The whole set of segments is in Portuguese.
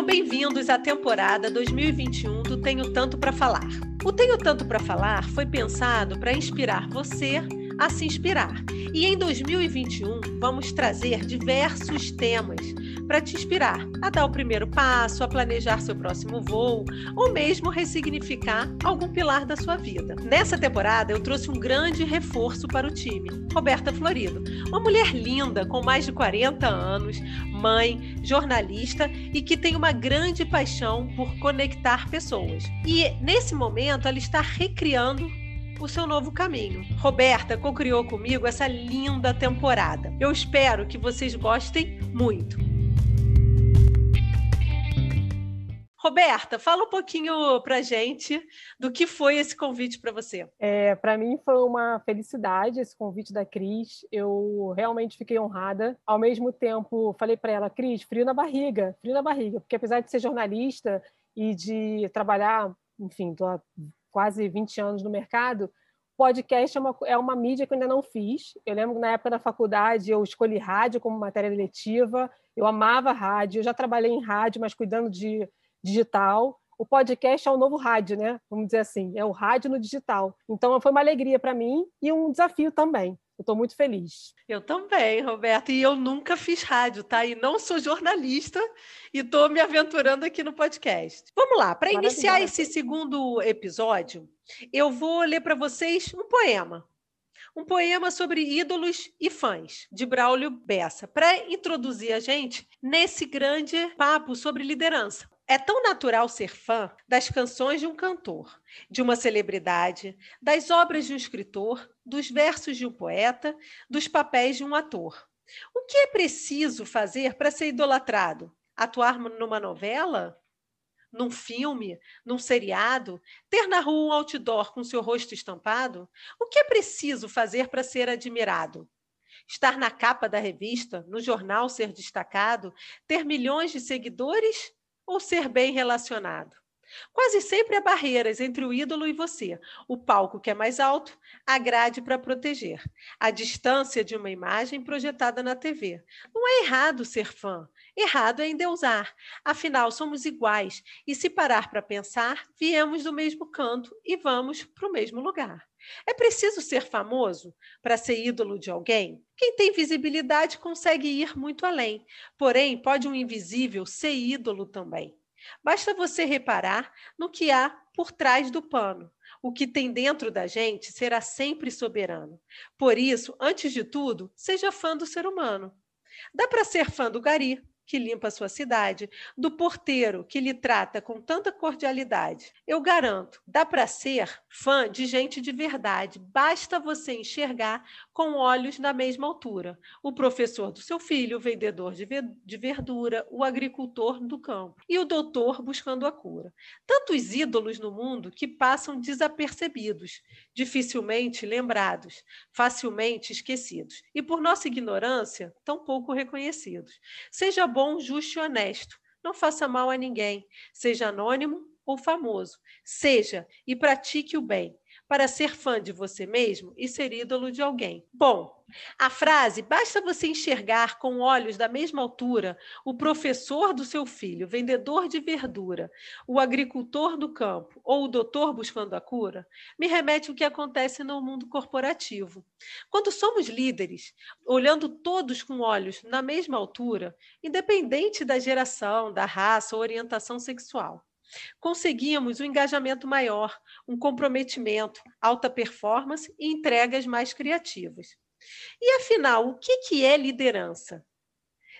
Sejam bem-vindos à temporada 2021 do Tenho Tanto para Falar. O Tenho Tanto para Falar foi pensado para inspirar você a se inspirar. E em 2021 vamos trazer diversos temas para te inspirar a dar o primeiro passo, a planejar seu próximo voo ou mesmo ressignificar algum pilar da sua vida. Nessa temporada eu trouxe um grande reforço para o time, Roberta Florido, uma mulher linda com mais de 40 anos, mãe, jornalista e que tem uma grande paixão por conectar pessoas. E nesse momento ela está recriando o seu novo caminho. Roberta co-criou comigo essa linda temporada. Eu espero que vocês gostem muito. Roberta, fala um pouquinho para gente do que foi esse convite para você. É, para mim foi uma felicidade esse convite da Cris. Eu realmente fiquei honrada. Ao mesmo tempo, falei para ela, Cris, frio na barriga, frio na barriga, porque apesar de ser jornalista e de trabalhar, enfim, tô há quase 20 anos no mercado, podcast é uma, é uma mídia que eu ainda não fiz. Eu lembro que na época da faculdade eu escolhi rádio como matéria letiva, eu amava rádio, eu já trabalhei em rádio, mas cuidando de digital. O podcast é o novo rádio, né? Vamos dizer assim, é o rádio no digital. Então foi uma alegria para mim e um desafio também. Eu estou muito feliz. Eu também, Roberto. E eu nunca fiz rádio, tá? E não sou jornalista e estou me aventurando aqui no podcast. Vamos lá, para iniciar esse segundo episódio, eu vou ler para vocês um poema. Um poema sobre ídolos e fãs, de Braulio Bessa, para introduzir a gente nesse grande papo sobre liderança. É tão natural ser fã das canções de um cantor, de uma celebridade, das obras de um escritor, dos versos de um poeta, dos papéis de um ator. O que é preciso fazer para ser idolatrado? Atuar numa novela? Num filme? Num seriado? Ter na rua um outdoor com seu rosto estampado? O que é preciso fazer para ser admirado? Estar na capa da revista, no jornal ser destacado, ter milhões de seguidores ou ser bem relacionado. Quase sempre há barreiras entre o ídolo e você. O palco que é mais alto, a grade para proteger. A distância de uma imagem projetada na TV. Não é errado ser fã, errado é endeusar. Afinal, somos iguais e, se parar para pensar, viemos do mesmo canto e vamos para o mesmo lugar. É preciso ser famoso para ser ídolo de alguém? Quem tem visibilidade consegue ir muito além, porém, pode um invisível ser ídolo também. Basta você reparar no que há por trás do pano. O que tem dentro da gente será sempre soberano. Por isso, antes de tudo, seja fã do ser humano. Dá para ser fã do Gari, que limpa a sua cidade, do porteiro que lhe trata com tanta cordialidade. Eu garanto, dá para ser fã de gente de verdade. Basta você enxergar com olhos na mesma altura. O professor do seu filho, o vendedor de verdura, o agricultor do campo e o doutor buscando a cura. Tantos ídolos no mundo que passam desapercebidos, dificilmente lembrados, facilmente esquecidos e por nossa ignorância, tão pouco reconhecidos. Seja bom justo e honesto. Não faça mal a ninguém, seja anônimo ou famoso. Seja e pratique o bem para ser fã de você mesmo e ser ídolo de alguém. Bom, a frase basta você enxergar com olhos da mesma altura o professor do seu filho, vendedor de verdura, o agricultor do campo ou o doutor buscando a cura, me remete ao que acontece no mundo corporativo. Quando somos líderes, olhando todos com olhos na mesma altura, independente da geração, da raça ou orientação sexual conseguimos um engajamento maior, um comprometimento, alta performance e entregas mais criativas. E afinal, o que é liderança?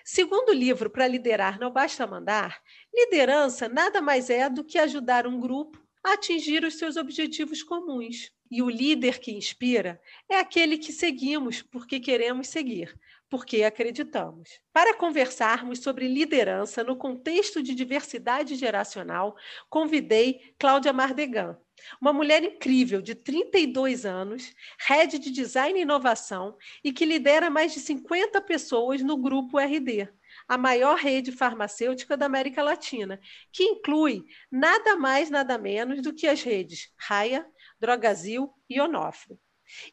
Segundo o livro Para Liderar Não Basta Mandar, liderança nada mais é do que ajudar um grupo a atingir os seus objetivos comuns. E o líder que inspira é aquele que seguimos porque queremos seguir, porque acreditamos. Para conversarmos sobre liderança no contexto de diversidade geracional, convidei Cláudia Mardegan, uma mulher incrível de 32 anos, head de design e inovação e que lidera mais de 50 pessoas no grupo RD, a maior rede farmacêutica da América Latina, que inclui nada mais, nada menos do que as redes Raia, Drogazil e Onofre.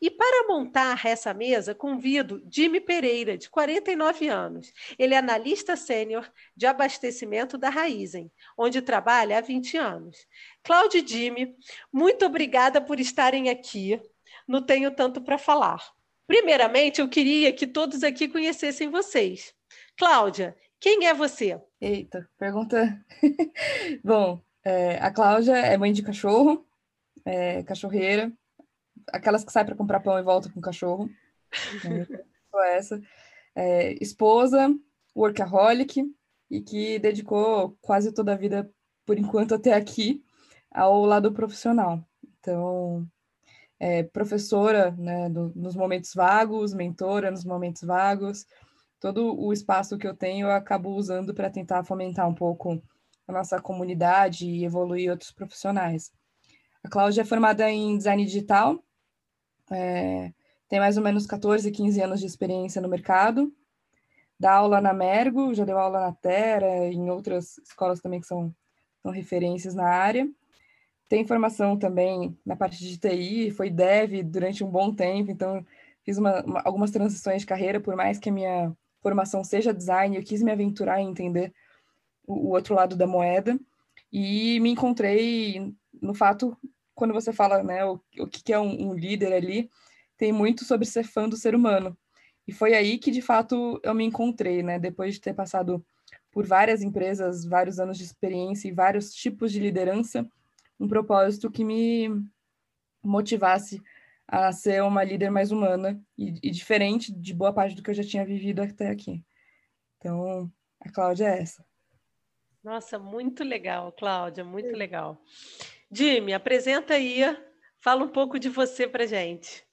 E para montar essa mesa, convido Jimmy Pereira, de 49 anos. Ele é analista sênior de abastecimento da Raizen, onde trabalha há 20 anos. Cláudio e Jimmy, muito obrigada por estarem aqui. Não tenho tanto para falar. Primeiramente, eu queria que todos aqui conhecessem vocês. Cláudia, quem é você? Eita, pergunta. Bom, é, a Cláudia é mãe de cachorro, é, cachorreira, aquelas que saem para comprar pão e voltam com o cachorro. Sou essa. É, esposa, workaholic, e que dedicou quase toda a vida, por enquanto até aqui, ao lado profissional. Então, é, professora né, do, nos momentos vagos, mentora nos momentos vagos, todo o espaço que eu tenho eu acabo usando para tentar fomentar um pouco a nossa comunidade e evoluir outros profissionais. A Cláudia é formada em design digital, é, tem mais ou menos 14, 15 anos de experiência no mercado, dá aula na Mergo, já deu aula na Terra, em outras escolas também que são, são referências na área. Tem formação também na parte de TI, foi dev durante um bom tempo, então fiz uma, uma, algumas transições de carreira, por mais que a minha formação seja design, eu quis me aventurar em entender o, o outro lado da moeda e me encontrei no fato quando você fala, né, o, o que é um, um líder ali, tem muito sobre ser fã do ser humano. E foi aí que, de fato, eu me encontrei, né, depois de ter passado por várias empresas, vários anos de experiência e vários tipos de liderança, um propósito que me motivasse a ser uma líder mais humana e, e, diferente de boa parte do que eu já tinha vivido até aqui. Então, a Cláudia é essa. Nossa, muito legal, Cláudia, muito legal. Jimmy, apresenta aí, fala um pouco de você para gente.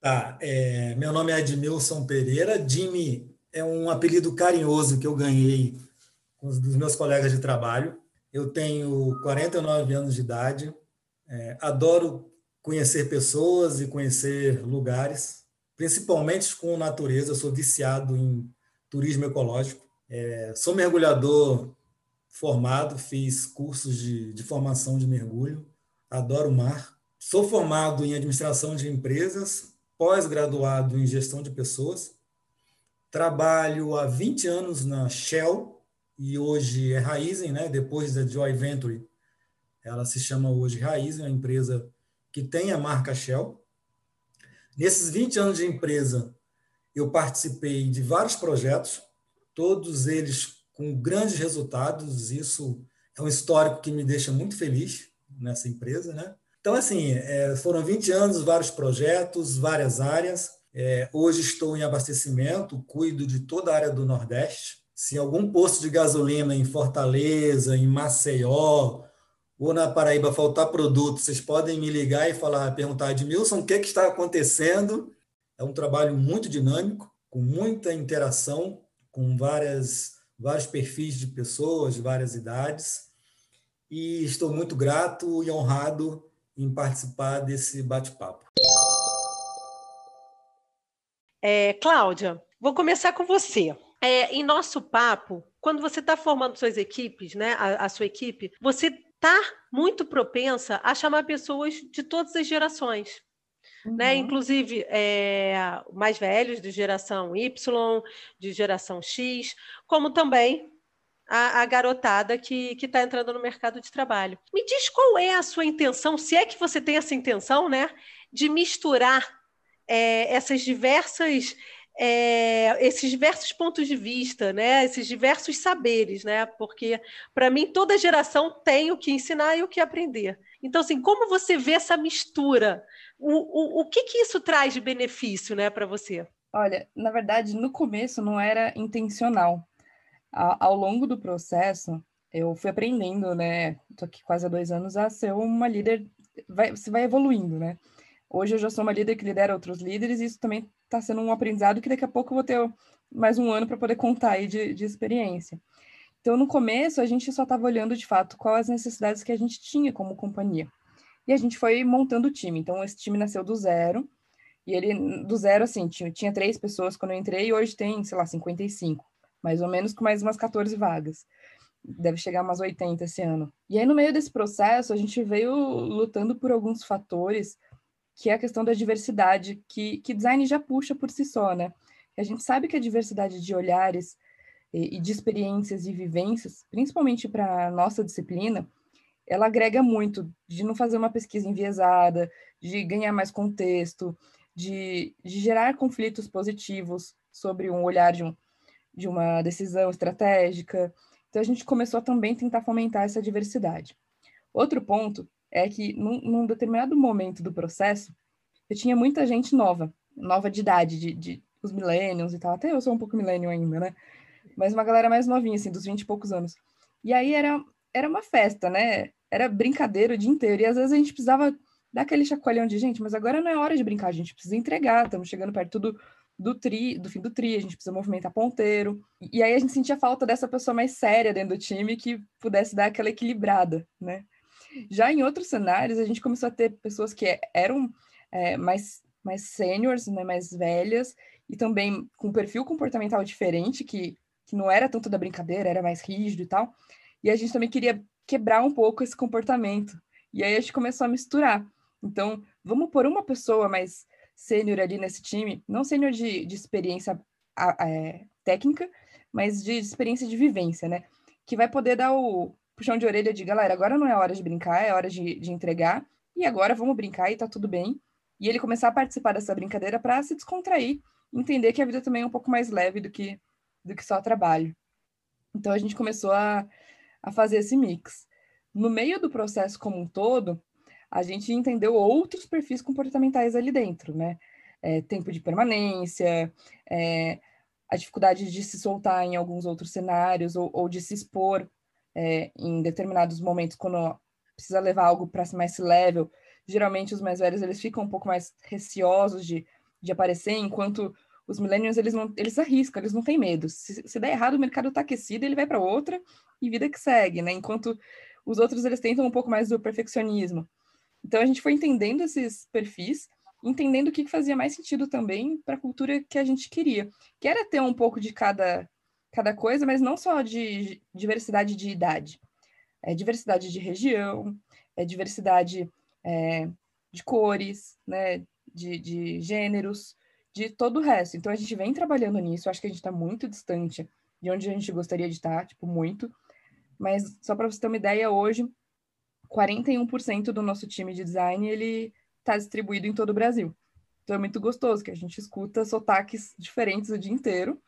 Tá, é, meu nome é Edmilson Pereira. Jimmy é um apelido carinhoso que eu ganhei com os dos meus colegas de trabalho. Eu tenho 49 anos de idade, é, adoro conhecer pessoas e conhecer lugares, principalmente com natureza. Eu sou viciado em turismo ecológico. É, sou mergulhador formado, fiz cursos de, de formação de mergulho, adoro o mar. Sou formado em administração de empresas, pós-graduado em gestão de pessoas. Trabalho há 20 anos na Shell e hoje é Raizen, né? depois da Joy Venture. Ela se chama hoje Raizen, uma empresa que tem a marca Shell. Nesses 20 anos de empresa, eu participei de vários projetos, todos eles com grandes resultados. Isso é um histórico que me deixa muito feliz nessa empresa, né? Então, assim, é, foram 20 anos, vários projetos, várias áreas. É, hoje estou em abastecimento, cuido de toda a área do Nordeste. Se algum posto de gasolina em Fortaleza, em Maceió ou na Paraíba faltar produto, vocês podem me ligar e falar, perguntar, Edmilson, o que, é que está acontecendo? É um trabalho muito dinâmico, com muita interação, com várias vários perfis de pessoas, de várias idades, e estou muito grato e honrado em participar desse bate-papo. É, Cláudia, vou começar com você. É, em nosso papo, quando você está formando suas equipes, né, a, a sua equipe, você está muito propensa a chamar pessoas de todas as gerações. Né? Uhum. Né? Inclusive, é, mais velhos, de geração Y, de geração X, como também a, a garotada que está entrando no mercado de trabalho. Me diz qual é a sua intenção, se é que você tem essa intenção, né, de misturar é, essas diversas é, esses diversos pontos de vista, né? esses diversos saberes, né? porque para mim toda geração tem o que ensinar e o que aprender. Então, assim, como você vê essa mistura? O, o, o que, que isso traz de benefício né, para você? Olha, na verdade, no começo não era intencional. Ao, ao longo do processo, eu fui aprendendo, né? Estou aqui quase há dois anos a ser uma líder. Vai, você vai evoluindo, né? Hoje eu já sou uma líder que lidera outros líderes e isso também está sendo um aprendizado que daqui a pouco eu vou ter mais um ano para poder contar aí de, de experiência. Então, no começo, a gente só estava olhando de fato quais as necessidades que a gente tinha como companhia. E a gente foi montando o time. Então, esse time nasceu do zero. E ele, do zero, assim, tinha, tinha três pessoas quando eu entrei, e hoje tem, sei lá, 55. Mais ou menos com mais umas 14 vagas. Deve chegar umas 80 esse ano. E aí, no meio desse processo, a gente veio lutando por alguns fatores que é a questão da diversidade, que, que design já puxa por si só, né? A gente sabe que a diversidade de olhares e, e de experiências e vivências, principalmente para a nossa disciplina, ela agrega muito de não fazer uma pesquisa enviesada, de ganhar mais contexto, de, de gerar conflitos positivos sobre um olhar de, um, de uma decisão estratégica. Então, a gente começou a também tentar fomentar essa diversidade. Outro ponto é que, num, num determinado momento do processo, eu tinha muita gente nova, nova de idade, de, de os millennials e tal. Até eu sou um pouco millennial ainda, né? Mas uma galera mais novinha, assim, dos 20 e poucos anos. E aí era, era uma festa, né? Era brincadeira o dia inteiro. E às vezes a gente precisava dar aquele chacoalhão de gente, mas agora não é hora de brincar, a gente precisa entregar, estamos chegando perto do, do tri, do fim do tri, a gente precisa movimentar ponteiro. E aí a gente sentia falta dessa pessoa mais séria dentro do time que pudesse dar aquela equilibrada, né? Já em outros cenários, a gente começou a ter pessoas que eram é, mais, mais seniors, né, mais velhas, e também com perfil comportamental diferente, que, que não era tanto da brincadeira, era mais rígido e tal. E a gente também queria quebrar um pouco esse comportamento. E aí a gente começou a misturar. Então, vamos por uma pessoa mais sênior ali nesse time, não sênior de, de experiência é, técnica, mas de experiência de vivência, né? Que vai poder dar o puxão de orelha de galera, agora não é hora de brincar, é hora de, de entregar, e agora vamos brincar e tá tudo bem. E ele começar a participar dessa brincadeira para se descontrair, entender que a vida também é um pouco mais leve do que, do que só trabalho. Então a gente começou a, a fazer esse mix. No meio do processo como um todo, a gente entendeu outros perfis comportamentais ali dentro, né? É, tempo de permanência, é, a dificuldade de se soltar em alguns outros cenários ou, ou de se expor é, em determinados momentos quando precisa levar algo para mais level. Geralmente os mais velhos eles ficam um pouco mais receosos de, de aparecer, enquanto os millennials eles não eles arriscam, eles não têm medo. Se, se der errado, o mercado está aquecido, ele vai para outra e vida que segue, né? Enquanto os outros eles tentam um pouco mais do perfeccionismo. Então a gente foi entendendo esses perfis, entendendo o que fazia mais sentido também para a cultura que a gente queria, que era ter um pouco de cada, cada coisa, mas não só de diversidade de idade, é diversidade de região, é diversidade é, de cores, né, de, de gêneros, de todo o resto. Então a gente vem trabalhando nisso, acho que a gente está muito distante de onde a gente gostaria de estar, tipo, muito. Mas só para você ter uma ideia, hoje 41% do nosso time de design ele está distribuído em todo o Brasil. Então é muito gostoso que a gente escuta sotaques diferentes o dia inteiro.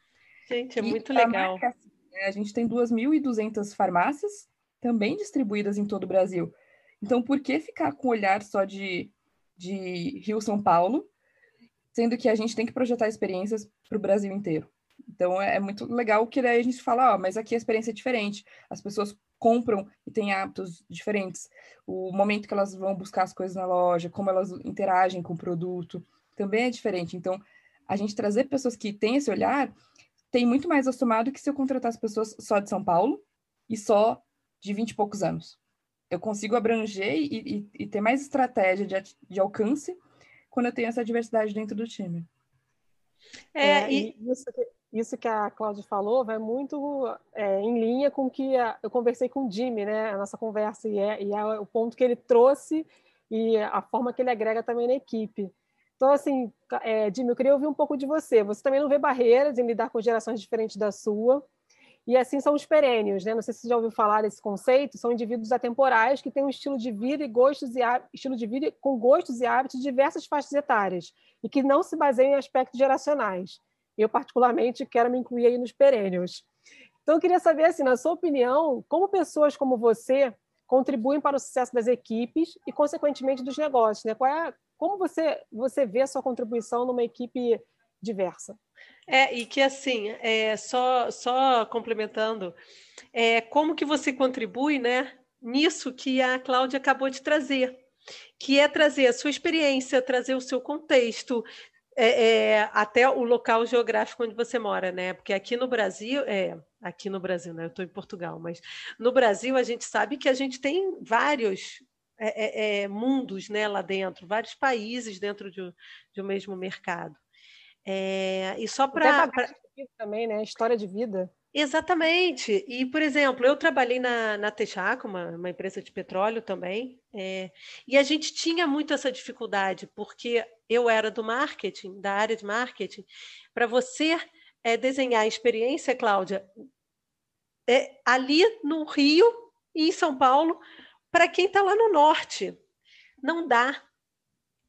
Gente, é e muito legal. Marca, né, a gente tem 2.200 farmácias também distribuídas em todo o Brasil. Então, por que ficar com o olhar só de, de Rio São Paulo, sendo que a gente tem que projetar experiências para o Brasil inteiro? Então, é, é muito legal que daí a gente fala, ó, mas aqui a experiência é diferente. As pessoas compram e têm hábitos diferentes. O momento que elas vão buscar as coisas na loja, como elas interagem com o produto, também é diferente. Então, a gente trazer pessoas que têm esse olhar tem muito mais assomado que se eu contratar as pessoas só de São Paulo e só de 20 e poucos anos. Eu consigo abranger e, e, e ter mais estratégia de, de, alcance quando eu tenho essa diversidade dentro do time. É, é e... isso, que, isso que a Cláudia falou vai muito é, em linha com o que a, eu conversei com o Jimmy, né? A nossa conversa, e é, e é o ponto que ele trouxe e a forma que ele agrega também na equipe. Então, assim, é, Jimmy, eu queria ouvir um pouco de você. Você também não vê barreiras em lidar com gerações diferentes da sua. E assim são os perênios, né? Não sei se você já ouviu falar desse conceito. São indivíduos atemporais que têm um estilo de vida e gostos e estilo de vida com gostos e hábitos de diversas faixas etárias e que não se baseiam em aspectos geracionais. Eu, particularmente, quero me incluir aí nos perênios. Então, eu queria saber, assim, na sua opinião, como pessoas como você contribuem para o sucesso das equipes e, consequentemente, dos negócios. Né? Qual é, como você, você vê a sua contribuição numa equipe diversa? É, e que assim, é, só, só complementando, é, como que você contribui né, nisso que a Cláudia acabou de trazer, que é trazer a sua experiência, trazer o seu contexto, é, é, até o local geográfico onde você mora, né? Porque aqui no Brasil, é, aqui no Brasil, né? Eu estou em Portugal, mas no Brasil a gente sabe que a gente tem vários é, é, é mundos, né? Lá dentro, vários países dentro de, de um mesmo mercado. É, e só para também, né? História de vida. Exatamente. E, por exemplo, eu trabalhei na, na Texaco, uma, uma empresa de petróleo também, é, e a gente tinha muito essa dificuldade, porque eu era do marketing, da área de marketing. Para você é, desenhar a experiência, Cláudia, é, ali no Rio e em São Paulo, para quem está lá no norte. Não dá.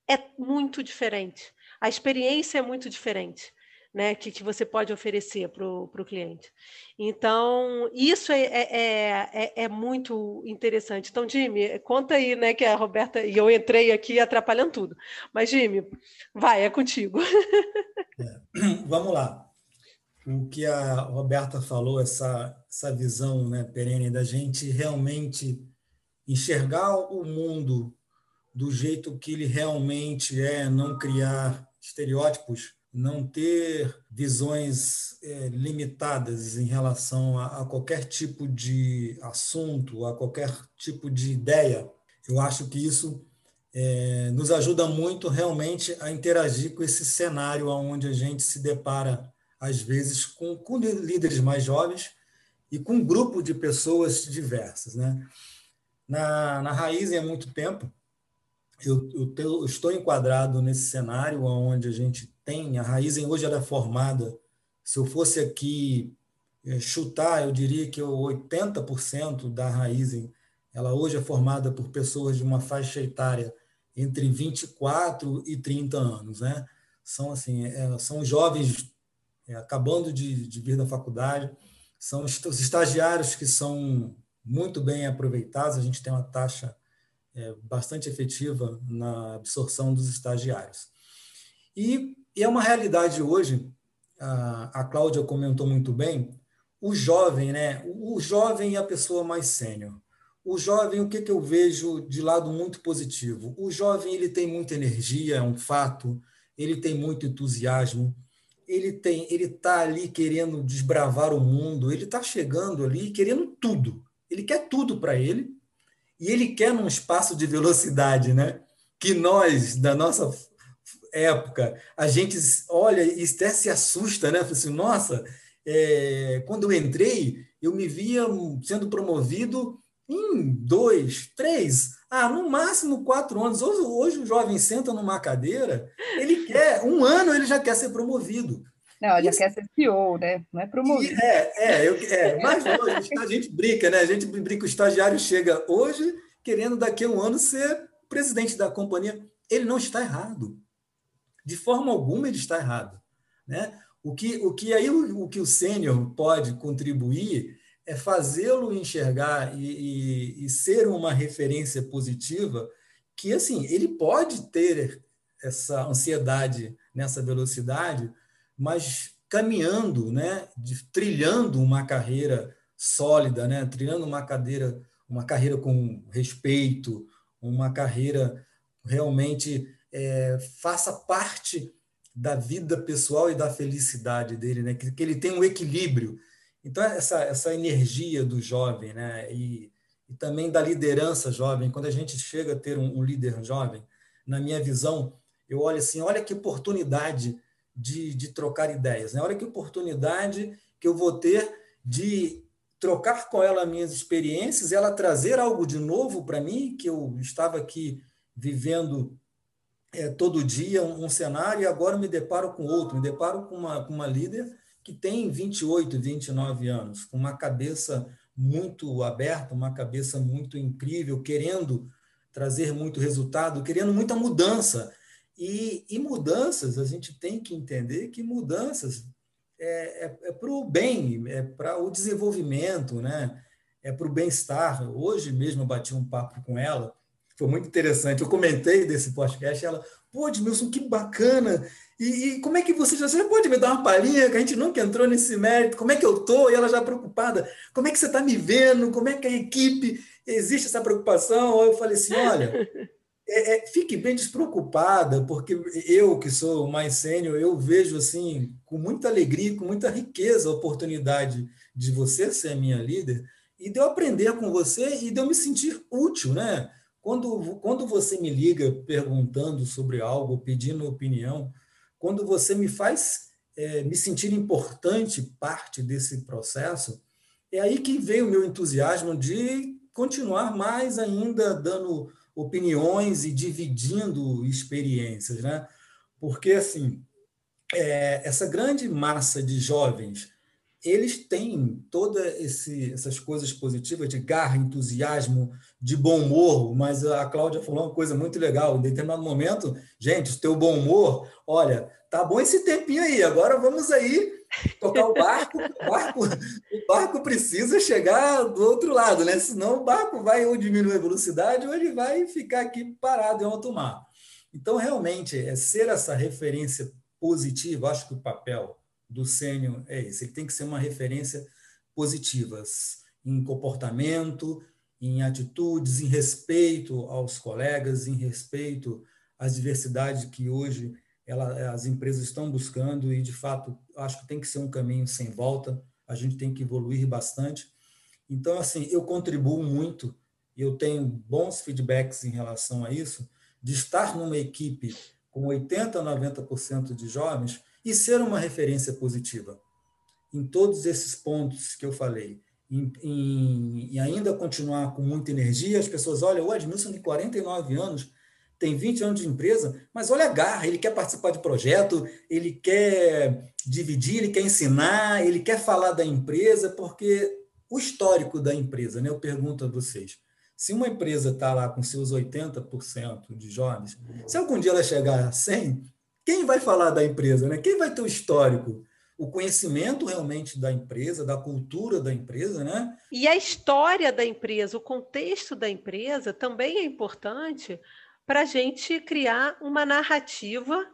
É muito diferente. A experiência é muito diferente né, que, que você pode oferecer para o cliente. Então, isso é, é, é, é, muito interessante. Então, Jimmy, conta aí, né, que a Roberta, e eu entrei aqui atrapalhando tudo. Mas, Jimmy, vai, é contigo. É, vamos lá. O que a Roberta falou, essa, essa visão né, perene da gente realmente enxergar o mundo do jeito que ele realmente é, não criar estereótipos não ter visões é, limitadas em relação a, a, qualquer tipo de assunto, a qualquer tipo de ideia. Eu acho que isso é, nos ajuda muito realmente a interagir com esse cenário onde a gente se depara, às vezes, com, com líderes mais jovens e com um grupo de pessoas diversas. Né? Na, na Raiz, há muito tempo, eu, eu, eu, estou enquadrado nesse cenário onde a gente tem, a Raizen hoje ela é formada, se eu fosse aqui é, chutar, eu diria que 80% da Raizen, ela hoje é formada por pessoas de uma faixa etária entre 24 e 30 anos, né? São assim, é, são jovens é, acabando de, de vir da faculdade, são os estagiários que são muito bem aproveitados, a gente tem uma taxa é, bastante efetiva na absorção dos estagiários. E, e é uma realidade hoje, a, a Cláudia comentou muito bem, o jovem, né? O, o jovem é a pessoa mais sênior. O jovem, o que, que eu vejo de lado muito positivo? O jovem ele tem muita energia, é um fato, ele tem muito entusiasmo, ele tem, ele está ali querendo desbravar o mundo, ele está chegando ali querendo tudo. Ele quer tudo para ele e ele quer num espaço de velocidade, né? Que nós, da nossa época, a gente olha e até se assusta, né? Fala assim, nossa, é, quando eu entrei, eu me via sendo promovido em dois, três, ah, no máximo quatro anos. Hoje, hoje o jovem senta numa cadeira, ele quer, um ano ele já quer ser promovido. Não, já Isso, quer ser CEO, né? Não é promovido. É, é, eu, é mas hoje a gente brinca, né? A gente brinca, o estagiário chega hoje querendo daqui a um ano ser presidente da companhia. Ele não está errado. De forma alguma ele está errado. Né? O que, o que aí o, o que o sênior pode contribuir é fazê-lo enxergar e, e, e, ser uma referência positiva que assim ele pode ter essa ansiedade nessa velocidade mas caminhando, né, de, trilhando uma carreira sólida, né, trilhando uma cadeira, uma carreira com respeito, uma carreira realmente é, faça parte da vida pessoal e da felicidade dele, né, que, que ele tenha um equilíbrio. Então essa essa energia do jovem, né, e, e também da liderança jovem, quando a gente chega a ter um, um líder jovem, na minha visão, eu olho assim, olha que oportunidade de, de trocar ideias. Né? Olha que oportunidade que eu vou ter de trocar com ela minhas experiências, ela trazer algo de novo para mim, que eu estava aqui vivendo é, todo dia um, um, cenário e agora me deparo com outro, me deparo com uma, com uma líder que tem 28, 29 anos, com uma cabeça muito aberta, uma cabeça muito incrível, querendo trazer muito resultado, querendo muita mudança. E, e, mudanças, a gente tem que entender que mudanças é, é, é para o bem, é para o desenvolvimento, né? é para o bem-estar. Hoje mesmo eu bati um papo com ela, foi muito interessante. Eu comentei desse podcast, ela, pô, Edmilson, que bacana! E, e, como é que você já você pode me dar uma palhinha que a gente nunca entrou nesse mérito? Como é que eu tô? E ela já preocupada. Como é que você está me vendo? Como é que a equipe existe essa preocupação? Eu falei assim, olha, é, é, fique bem despreocupada, porque eu, que sou mais sênior, eu vejo assim com muita alegria, com muita riqueza a oportunidade de você ser minha líder e de eu aprender com você e de eu me sentir útil, né? Quando, quando você me liga perguntando sobre algo, pedindo opinião, quando você me faz é, me sentir importante parte desse processo, é aí que veio o meu entusiasmo de continuar mais ainda dando opiniões e dividindo experiências, né? Porque assim, é, essa grande massa de jovens, eles têm todas essas coisas positivas de garra, entusiasmo, de bom humor, mas a Cláudia falou uma coisa muito legal. Em determinado momento, gente, o teu bom humor, olha, tá bom esse tempinho aí, agora vamos aí tocar o barco, o barco, o barco precisa chegar do outro lado, né? Senão o barco vai ou diminuir a velocidade ou ele vai ficar aqui parado em alto mar. Então, realmente, é ser essa referência positiva, acho que o papel do sênior é esse, ele tem que ser uma referência positiva em comportamento, em atitudes, em respeito aos colegas, em respeito às diversidades que hoje ela, as empresas estão buscando e, de fato, acho que tem que ser um caminho sem volta, a gente tem que evoluir bastante. Então, assim, eu contribuo muito e eu tenho bons feedbacks em relação a isso, de estar numa equipe com 80%, 90% de jovens e ser uma referência positiva em todos esses pontos que eu falei e ainda continuar com muita energia, as pessoas olham, o Edmilson tem 49 anos, tem 20 anos de empresa, mas olha a garra, ele quer participar de projeto, ele quer dividir, ele quer ensinar, ele quer falar da empresa, porque o histórico da empresa, né? Eu pergunto a vocês, se uma empresa está lá com seus 80% de jovens, se algum dia ela chegar a 100, quem vai falar da empresa, né? Quem vai ter o histórico? o conhecimento realmente da empresa, da cultura da empresa, né? E a história da empresa, o contexto da empresa também é importante para a gente criar uma narrativa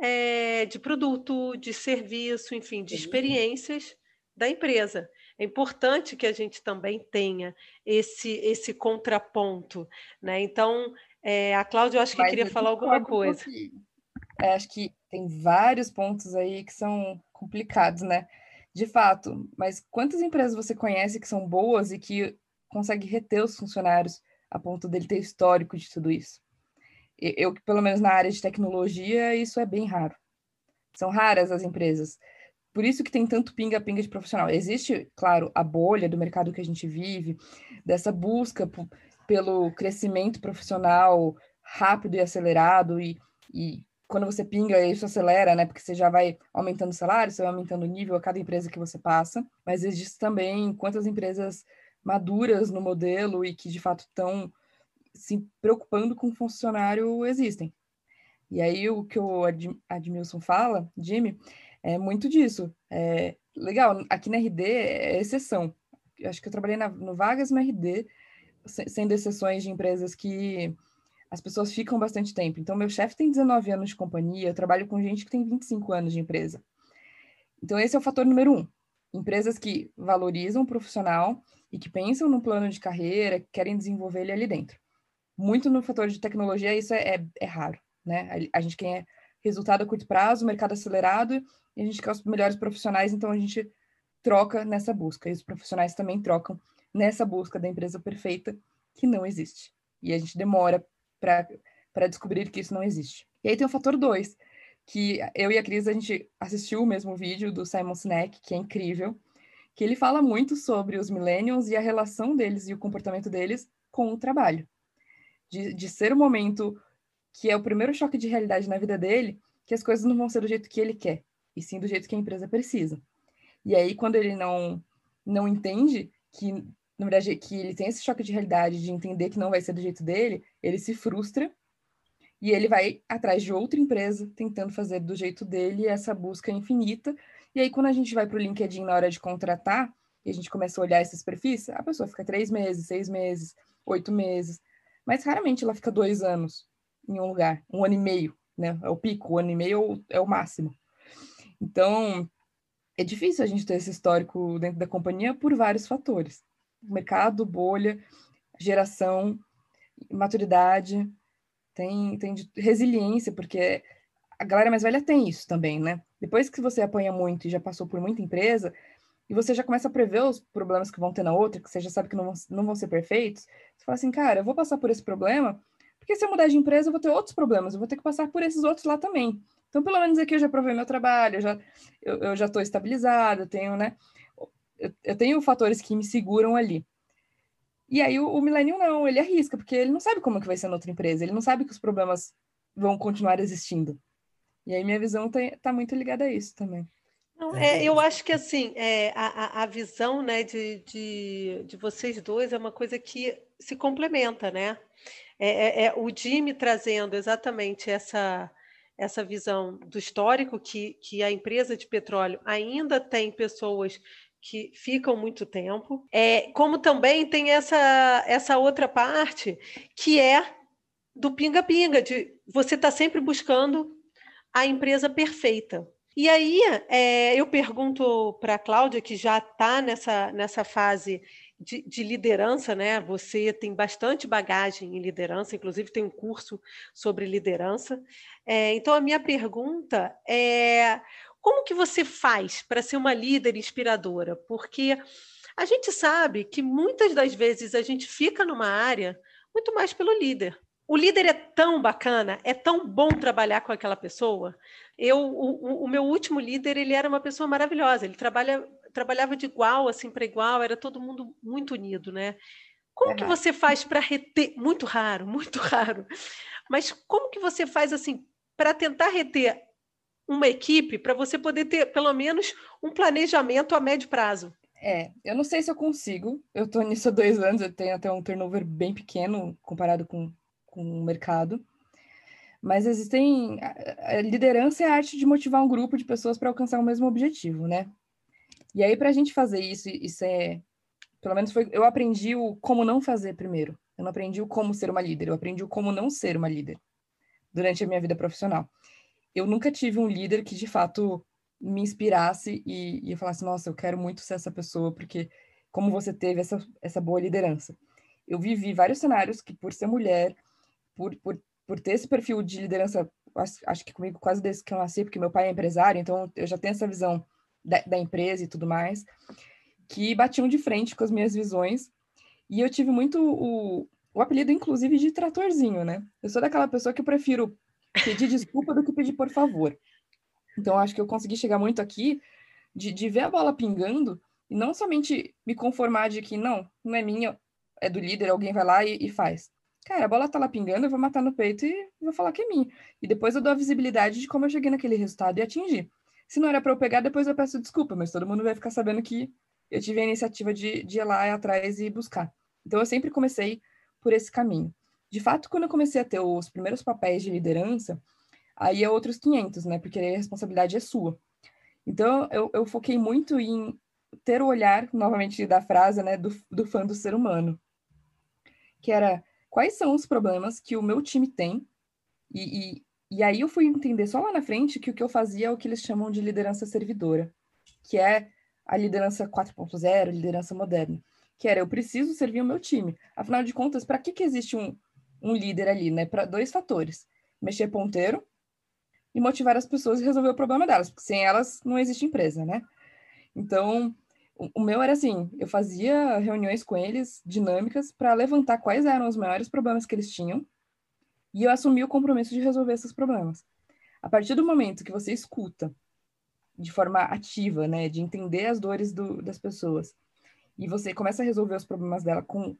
é, de produto, de serviço, enfim, de experiências da empresa. É importante que a gente também tenha esse, esse contraponto. Né? Então, é, a Cláudia, eu acho que Mas queria falar alguma coisa. é, acho que tem vários pontos aí que são complicados, né? De fato, mas quantas empresas você conhece que são boas e que conseguem reter os funcionários a ponto dele ter histórico de tudo isso? Eu, pelo menos na área de tecnologia, isso é bem raro. São raras as empresas. Por isso que tem tanto pinga-pinga de profissional. Existe, claro, a bolha do mercado que a gente vive, dessa busca pelo crescimento profissional rápido e acelerado, e, e quando você pinga, isso acelera, né? Porque você já vai aumentando o salário, você vai aumentando o nível a cada empresa que você passa. Mas existe também quantas empresas maduras no modelo e que de fato estão se preocupando com o funcionário existem. E aí o que o Ad, Admilson fala, Jimmy, é muito disso. É, legal, aqui na RD é exceção. Eu acho que eu trabalhei na, no Vagas no RD, sendo exceções de empresas que as pessoas ficam bastante tempo. Então, meu chefe tem 19 anos de companhia, eu trabalho com gente que tem 25 anos de empresa. Então, esse é o fator número um. Empresas que valorizam o profissional e que pensam no plano de carreira, querem desenvolver ele ali dentro muito no fator de tecnologia, isso é, é, é raro, né? A, a, gente quer resultado a curto prazo, mercado acelerado, e a gente quer os melhores profissionais, então a gente troca nessa busca, e os profissionais também trocam nessa busca da empresa perfeita, que não existe. E a gente demora para descobrir que isso não existe. E aí tem o fator dois, que eu e a Cris, a gente assistiu o mesmo vídeo do Simon Sinek, que é incrível, que ele fala muito sobre os millennials e a relação deles e o comportamento deles com o trabalho de, de ser o momento que é o primeiro choque de realidade na vida dele, que as coisas não vão ser do jeito que ele quer, e sim do jeito que a empresa precisa. E aí, quando ele não, não entende que, na verdade, que ele tem esse choque de realidade, de entender que não vai ser do jeito dele, ele se frustra e ele vai atrás de outra empresa tentando fazer do jeito dele essa busca infinita. E aí, quando a gente vai para o LinkedIn na hora de contratar, e a gente começa a olhar esses perfis, a pessoa fica três meses, seis meses, oito meses mas raramente ela fica dois anos em um lugar, um ano e meio, né? É o pico, um ano e meio é o máximo. Então, é difícil a gente ter esse histórico dentro da companhia por vários fatores. Mercado, bolha, geração, maturidade, tem, tem resiliência, porque a galera mais velha tem isso também, né? Depois que você apanha muito e já passou por muita empresa, e você já começa a prever os problemas que vão ter na outra, que você já sabe que não vão, não vão ser perfeitos, você fala assim, cara, eu vou passar por esse problema, porque se eu mudar de empresa, eu vou ter outros problemas, eu vou ter que passar por esses outros lá também. Então, pelo menos aqui eu já provei meu trabalho, eu já eu, eu já estou estabilizada, tenho, né? Eu, eu, tenho fatores que me seguram ali. E aí o, o não, ele arrisca, porque ele não sabe como que vai ser na outra empresa, ele não sabe que os problemas vão continuar existindo. E aí minha visão está tá muito ligada a isso também. Não, é, eu acho que assim, é, a, a visão né, de, de, de vocês dois é uma coisa que se complementa, né? É, é, é o Jimmy trazendo exatamente essa, essa visão do histórico, que, que a empresa de petróleo ainda tem pessoas que ficam muito tempo, é, como também tem essa, essa outra parte que é do pinga-pinga, de você está sempre buscando a empresa perfeita. E aí é, eu pergunto para a Cláudia, que já está nessa, nessa fase de, de, liderança, né? Você tem bastante bagagem em liderança, inclusive tem um curso sobre liderança. É, então a minha pergunta é como que você faz para ser uma líder inspiradora? Porque a gente sabe que muitas das vezes a gente fica numa área muito mais pelo líder o líder é tão bacana, é tão bom trabalhar com aquela pessoa. Eu, o, o meu último líder, ele era uma pessoa maravilhosa. Ele trabalha, trabalhava de igual assim para igual. Era todo mundo muito unido, né? Como é que você faz para reter? Muito raro, muito raro. Mas como que você faz assim para tentar reter uma equipe para você poder ter pelo menos um planejamento a médio prazo? É, eu não sei se eu consigo. Eu estou nisso há dois anos, eu tenho até um turnover bem pequeno comparado com com o mercado. Mas existem. A liderança é a arte de motivar um grupo de pessoas para alcançar o mesmo objetivo, né? E aí, para a gente fazer isso, isso é. Pelo menos foi. Eu aprendi o como não fazer primeiro. Eu não aprendi o como ser uma líder, eu aprendi o como não ser uma líder durante a minha vida profissional. Eu nunca tive um líder que de fato me inspirasse e, e eu falasse, nossa, eu quero muito ser essa pessoa, porque como você teve essa, essa boa liderança. Eu vivi vários cenários que, por ser mulher, por, por, por ter esse perfil de liderança, acho, acho, que comigo quase desde que eu nasci, porque meu pai é empresário, então eu já tenho essa visão da, da empresa e tudo mais, que batiam de frente com as minhas visões. E eu tive muito o, o apelido, inclusive, de tratorzinho, né? Eu sou daquela pessoa que eu prefiro pedir desculpa do que pedir por favor. Então, acho que eu consegui chegar muito aqui de, de ver a bola pingando e não somente me conformar de que não, não é minha, é do líder, alguém vai lá e, e faz cara, a bola tá lá pingando, eu vou matar no peito e vou falar que é minha. E depois eu dou a visibilidade de como eu cheguei naquele resultado e atingi. Se não era para eu pegar, depois eu peço desculpa, mas todo mundo vai ficar sabendo que eu tive a iniciativa de, de ir lá atrás e buscar. Então eu sempre comecei por esse caminho. De fato, quando eu comecei a ter os primeiros papéis de liderança, aí é outros 500, né? Porque a responsabilidade é sua. Então eu, eu foquei muito em ter o olhar, novamente da frase, né, do, do fã do ser humano. Que era quais são os problemas que o meu time tem. E, e, e aí eu fui entender só lá na frente que o que eu fazia é o que eles chamam de liderança servidora, que é a liderança 4.0, liderança moderna, que era eu preciso servir o meu time. Afinal de contas, para que, que existe um, um líder ali? Né? Para dois fatores: mexer ponteiro e motivar as pessoas a resolver o problema delas, porque sem elas não existe empresa, né? Então, o meu era assim, eu fazia reuniões com eles, dinâmicas, para levantar quais eram os maiores problemas que eles tinham, e eu assumi o compromisso de resolver esses problemas. A partir do momento que você escuta de forma ativa, né, de entender as dores do, das pessoas, e você começa a resolver os problemas dela com,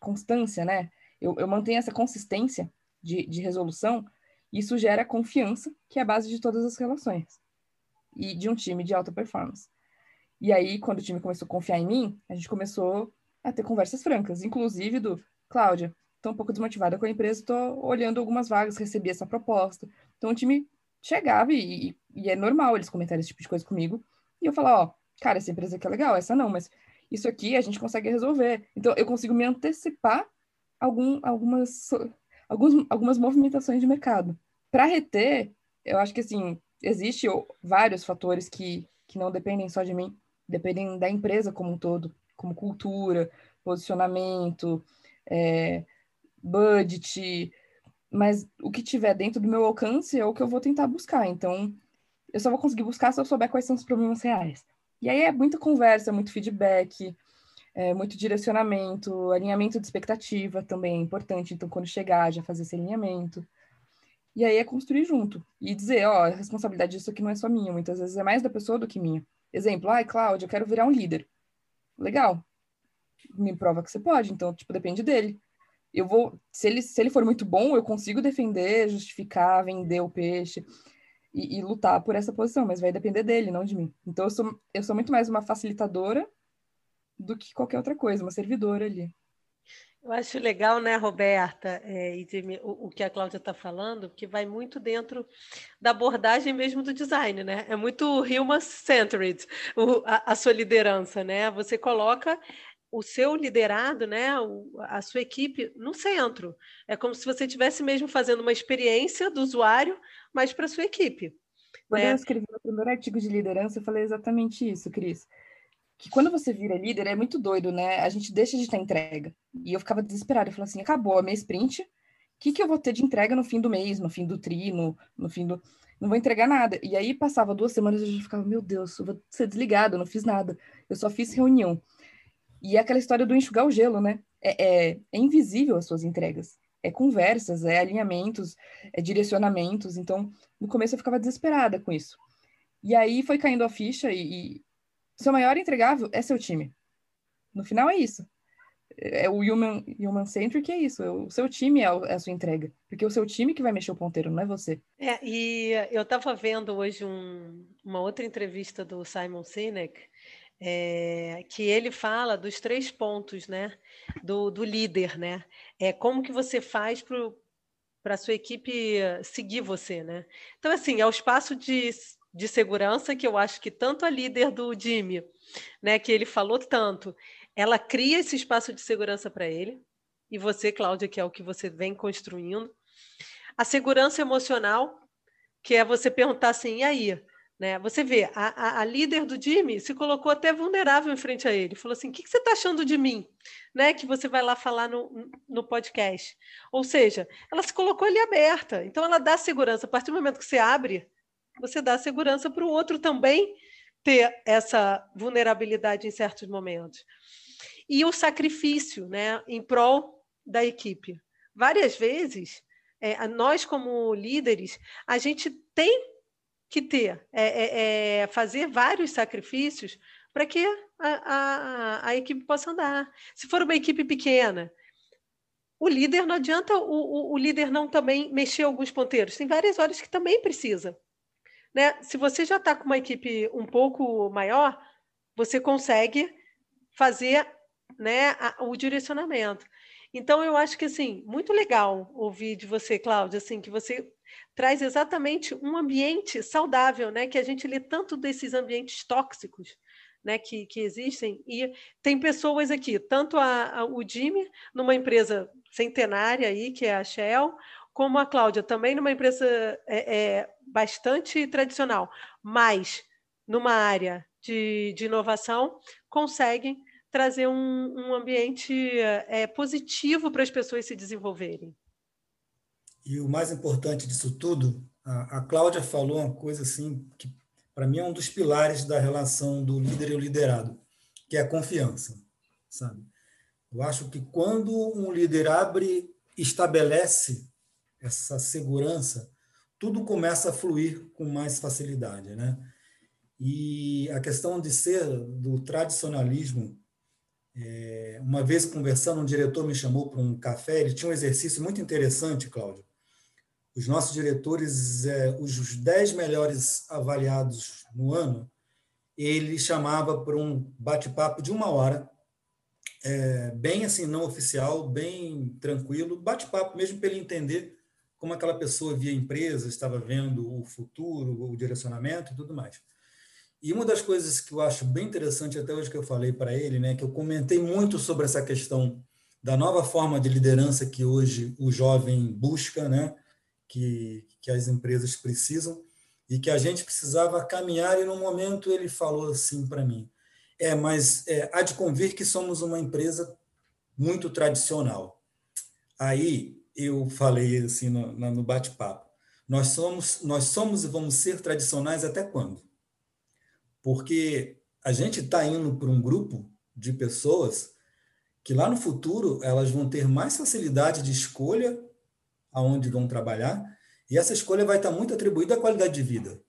constância, né, eu, eu, mantenho essa consistência de, de resolução, isso gera confiança, que é a base de todas as relações, e de um time de alta performance. E aí, quando o time começou a confiar em mim, a gente começou a ter conversas francas, inclusive do Cláudia, estou um pouco desmotivada com a empresa, estou olhando algumas vagas, recebi essa proposta. Então o time chegava e, e, é normal eles comentarem esse tipo de coisa comigo. E eu falava, ó, cara, essa empresa aqui é legal, essa não, mas isso aqui a gente consegue resolver. Então eu consigo me antecipar algum, algumas, alguns, algumas movimentações de mercado. Para reter, eu acho que assim, existe vários fatores que, que não dependem só de mim dependem da empresa como um todo, como cultura, posicionamento, é, budget, mas o que tiver dentro do meu alcance é o que eu vou tentar buscar. Então, eu só vou conseguir buscar se eu souber quais são os problemas reais. E aí é muita conversa, muito feedback, é, muito direcionamento, alinhamento de expectativa também é importante. Então, quando chegar, já fazer esse alinhamento. E aí é construir junto e dizer, ó, a responsabilidade disso aqui não é só minha, muitas vezes é mais da pessoa do que minha. Exemplo, ai, Cláudia, eu quero virar um líder. Legal. Me prova que você pode, então, tipo, depende dele. Eu vou, se ele, se ele for muito bom, eu consigo defender, justificar, vender o peixe e, e lutar por essa posição, mas vai depender dele, não de mim. Então, eu sou, eu sou muito mais uma facilitadora do que qualquer outra coisa, uma servidora ali. Eu acho legal, né, Roberta, é, e o, o, que a Cláudia está falando, que vai muito dentro da abordagem mesmo do design, né? É muito human-centered a, a, sua liderança, né? Você coloca o seu liderado, né, a sua equipe no centro. É como se você estivesse mesmo fazendo uma experiência do usuário, mas para a sua equipe. Quando né? eu escrevi o primeiro artigo de liderança, eu falei exatamente isso, Cris que quando você vira líder é muito doido, né? A gente deixa de ter entrega. E eu ficava desesperada. Eu falava assim: acabou a minha sprint. O que, que eu vou ter de entrega no fim do mês, no fim do tri, no, no fim do. Não vou entregar nada. E aí passava duas semanas e eu já ficava: meu Deus, eu vou ser desligado, eu não fiz nada. Eu só fiz reunião. E é aquela história do enxugar o gelo, né? É, é, é invisível as suas entregas. É conversas, é alinhamentos, é direcionamentos. Então, no começo eu ficava desesperada com isso. E aí foi caindo a ficha e seu maior entregável é seu time. No final é isso. É o human, human centric é isso. O seu time é, é a sua entrega. Porque é o seu time que vai mexer o ponteiro, não é você. É, e eu estava vendo hoje um, uma outra entrevista do Simon Sinek, é, que ele fala dos três pontos, né? Do, do líder, né? É como que você faz para a sua equipe seguir você, né? Então, assim, é o espaço de de segurança que eu acho que tanto a líder do Jimmy, né, que ele falou tanto, ela cria esse espaço de segurança para ele, e você, Cláudia, que é o que você vem construindo. A segurança emocional, que é você perguntar assim, e aí? Né? Você vê, a, a, a, líder do Jimmy se colocou até vulnerável em frente a ele. Falou assim: o que, que você está achando de mim? Né? Que você vai lá falar no, no podcast. Ou seja, ela se colocou ali aberta. Então, ela dá segurança. A partir do momento que você abre você dá segurança para o outro também ter essa vulnerabilidade em certos momentos. E o sacrifício né, em prol da equipe. Várias vezes, é, nós, como líderes, a gente tem que ter, é, é, é fazer vários sacrifícios para que a, a, a, equipe possa andar. Se for uma equipe pequena, o líder não adianta o, o, o líder não também mexer alguns ponteiros. Tem várias horas que também precisa. Né? Se você já está com uma equipe um pouco maior, você consegue fazer né, a, o direcionamento. Então, eu acho que assim, muito legal ouvir de você, Cláudia, assim, que você traz exatamente um ambiente saudável, né? Que a gente lê tanto desses ambientes tóxicos, né? Que, que existem. E tem pessoas aqui, tanto a, a, o Jimmy, numa empresa centenária aí, que é a Shell, como a Cláudia, também numa empresa é, é, bastante tradicional, mas numa área de, de inovação, conseguem trazer um, um ambiente é, positivo para as pessoas se desenvolverem. E o mais importante disso tudo, a, a Cláudia falou uma coisa assim que para mim é um dos pilares da relação do líder e o liderado, que é a confiança, sabe? Eu acho que quando um líder abre, estabelece essa segurança, tudo começa a fluir com mais facilidade, né? E a questão de ser do tradicionalismo, é, uma vez conversando, um diretor me chamou para um café, ele tinha um exercício muito interessante, Cláudio. Os nossos diretores, é, os 10 melhores avaliados no ano, ele chamava para um bate-papo de uma hora, é, bem assim, não oficial, bem tranquilo, bate-papo mesmo para ele entender como aquela pessoa via a empresa, estava vendo o futuro, o direcionamento e tudo mais. E uma das coisas que eu acho bem interessante até hoje que eu falei para ele, né, que eu comentei muito sobre essa questão da nova forma de liderança que hoje o jovem busca, né, que, que as empresas precisam, e que a gente precisava caminhar, e no momento ele falou assim para mim, é, mas é, há de convir que somos uma empresa muito tradicional. Aí eu falei assim no, no bate-papo. Nós somos, nós somos e vamos ser tradicionais até quando? Porque a gente está indo para um grupo de pessoas que lá no futuro elas vão ter mais facilidade de escolha aonde vão trabalhar E essa escolha vai estar muito atribuída à qualidade de vida.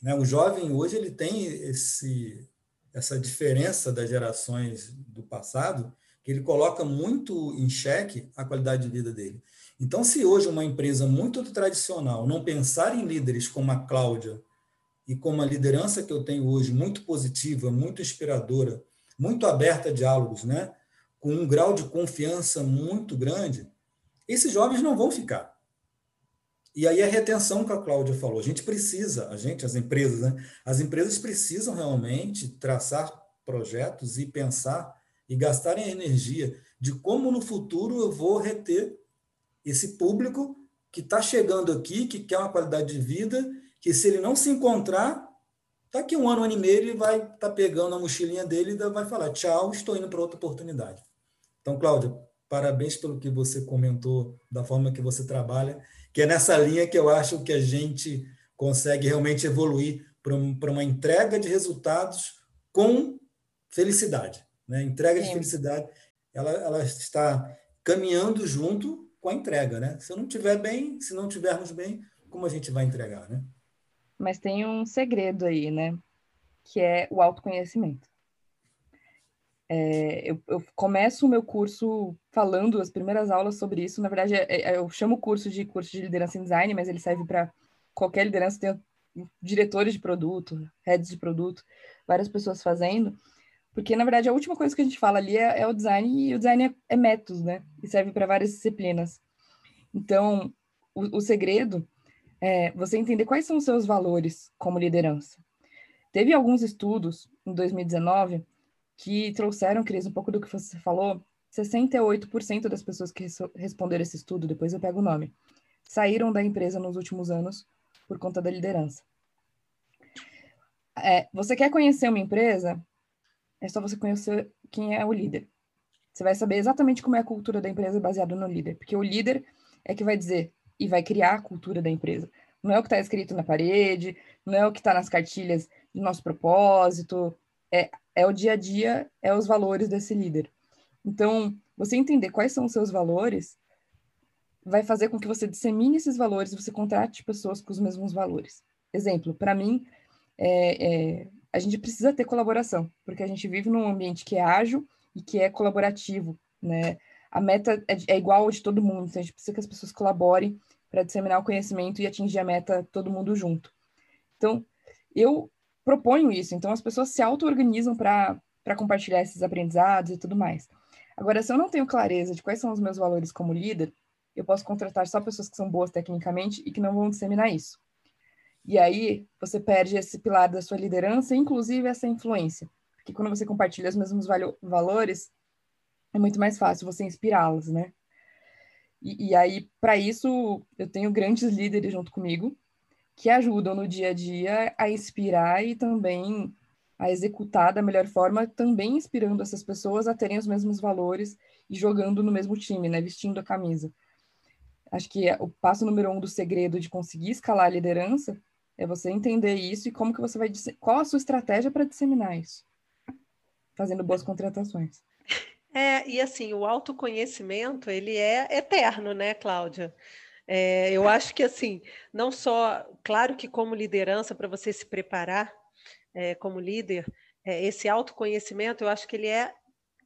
Né? O jovem hoje ele tem esse, essa diferença das gerações do passado, ele coloca muito em xeque a qualidade de vida dele. Então, se hoje uma empresa muito tradicional não pensar em líderes como a Cláudia e como a liderança que eu tenho hoje, muito positiva, muito inspiradora, muito aberta a diálogos, né? com um grau de confiança muito grande, esses jovens não vão ficar. E aí a retenção que a Cláudia falou, a gente precisa, a gente, as empresas, né? As empresas precisam realmente traçar projetos e pensar e gastarem energia de como no futuro eu vou reter esse público que está chegando aqui, que quer uma qualidade de vida, que se ele não se encontrar, daqui um ano, um ano e meio, ele vai estar tá pegando a mochilinha dele e vai falar, tchau, estou indo para outra oportunidade. Então, Cláudia, parabéns pelo que você comentou, da forma que você trabalha, que é nessa linha que eu acho que a gente consegue realmente evoluir para uma entrega de resultados com felicidade. Né? Entrega Sim. de felicidade, ela, ela está caminhando junto com a entrega, né? Se eu não estiver bem, se não tivermos bem, como a gente vai entregar, né? Mas tem um segredo aí, né? Que é o autoconhecimento. É, eu, eu, começo o meu curso falando as primeiras aulas sobre isso. Na verdade, é, é, eu chamo o curso de curso de liderança em design, mas ele serve para qualquer liderança. Tem diretores de produto, heads de produto, várias pessoas fazendo. Porque, na verdade, a última coisa que a gente fala ali é, é o design, e o design é, é métodos, né? E serve para várias disciplinas. Então, o, o segredo é você entender quais são os seus valores como liderança. Teve alguns estudos em 2019 que trouxeram, Cris, um pouco do que você falou, 68% das pessoas que responderam esse estudo, depois eu pego o nome, saíram da empresa nos últimos anos por conta da liderança. É, você quer conhecer uma empresa? É só você conhecer quem é o líder. Você vai saber exatamente como é a cultura da empresa baseada no líder, porque o líder é que vai dizer e vai criar a cultura da empresa. Não é o que está escrito na parede, não é o que está nas cartilhas do nosso propósito, é, é o dia a dia, é os valores desse líder. Então, você entender quais são os seus valores vai fazer com que você dissemine esses valores você contrate pessoas com os mesmos valores. Exemplo, para mim, é, é, a gente precisa ter colaboração, porque a gente vive num ambiente que é ágil e que é colaborativo, né? A meta é, é igual de todo mundo, então a gente precisa que as pessoas colaborem para disseminar o conhecimento e atingir a meta todo mundo junto. Então, eu proponho isso, então as pessoas se auto-organizam para compartilhar esses aprendizados e tudo mais. Agora, se eu não tenho clareza de quais são os meus valores como líder, eu posso contratar só pessoas que são boas tecnicamente e que não vão disseminar isso. E aí você perde esse pilar da sua liderança, inclusive essa influência. Porque quando você compartilha os mesmos valores, é muito mais fácil você inspirá-los, né? E, e aí, para isso, eu tenho grandes líderes junto comigo que ajudam no dia a dia a inspirar e também a executar da melhor forma, também inspirando essas pessoas a terem os mesmos valores e jogando no mesmo time, né? Vestindo a camisa. Acho que o passo número um do segredo de conseguir escalar a liderança é você entender isso e como que você vai qual a sua estratégia para disseminar isso, fazendo boas contratações. É, e assim, o autoconhecimento, ele é eterno, né, Cláudia? É, eu acho que assim, não só, claro que como liderança, para você se preparar é, como líder, é, esse autoconhecimento, eu acho que ele é,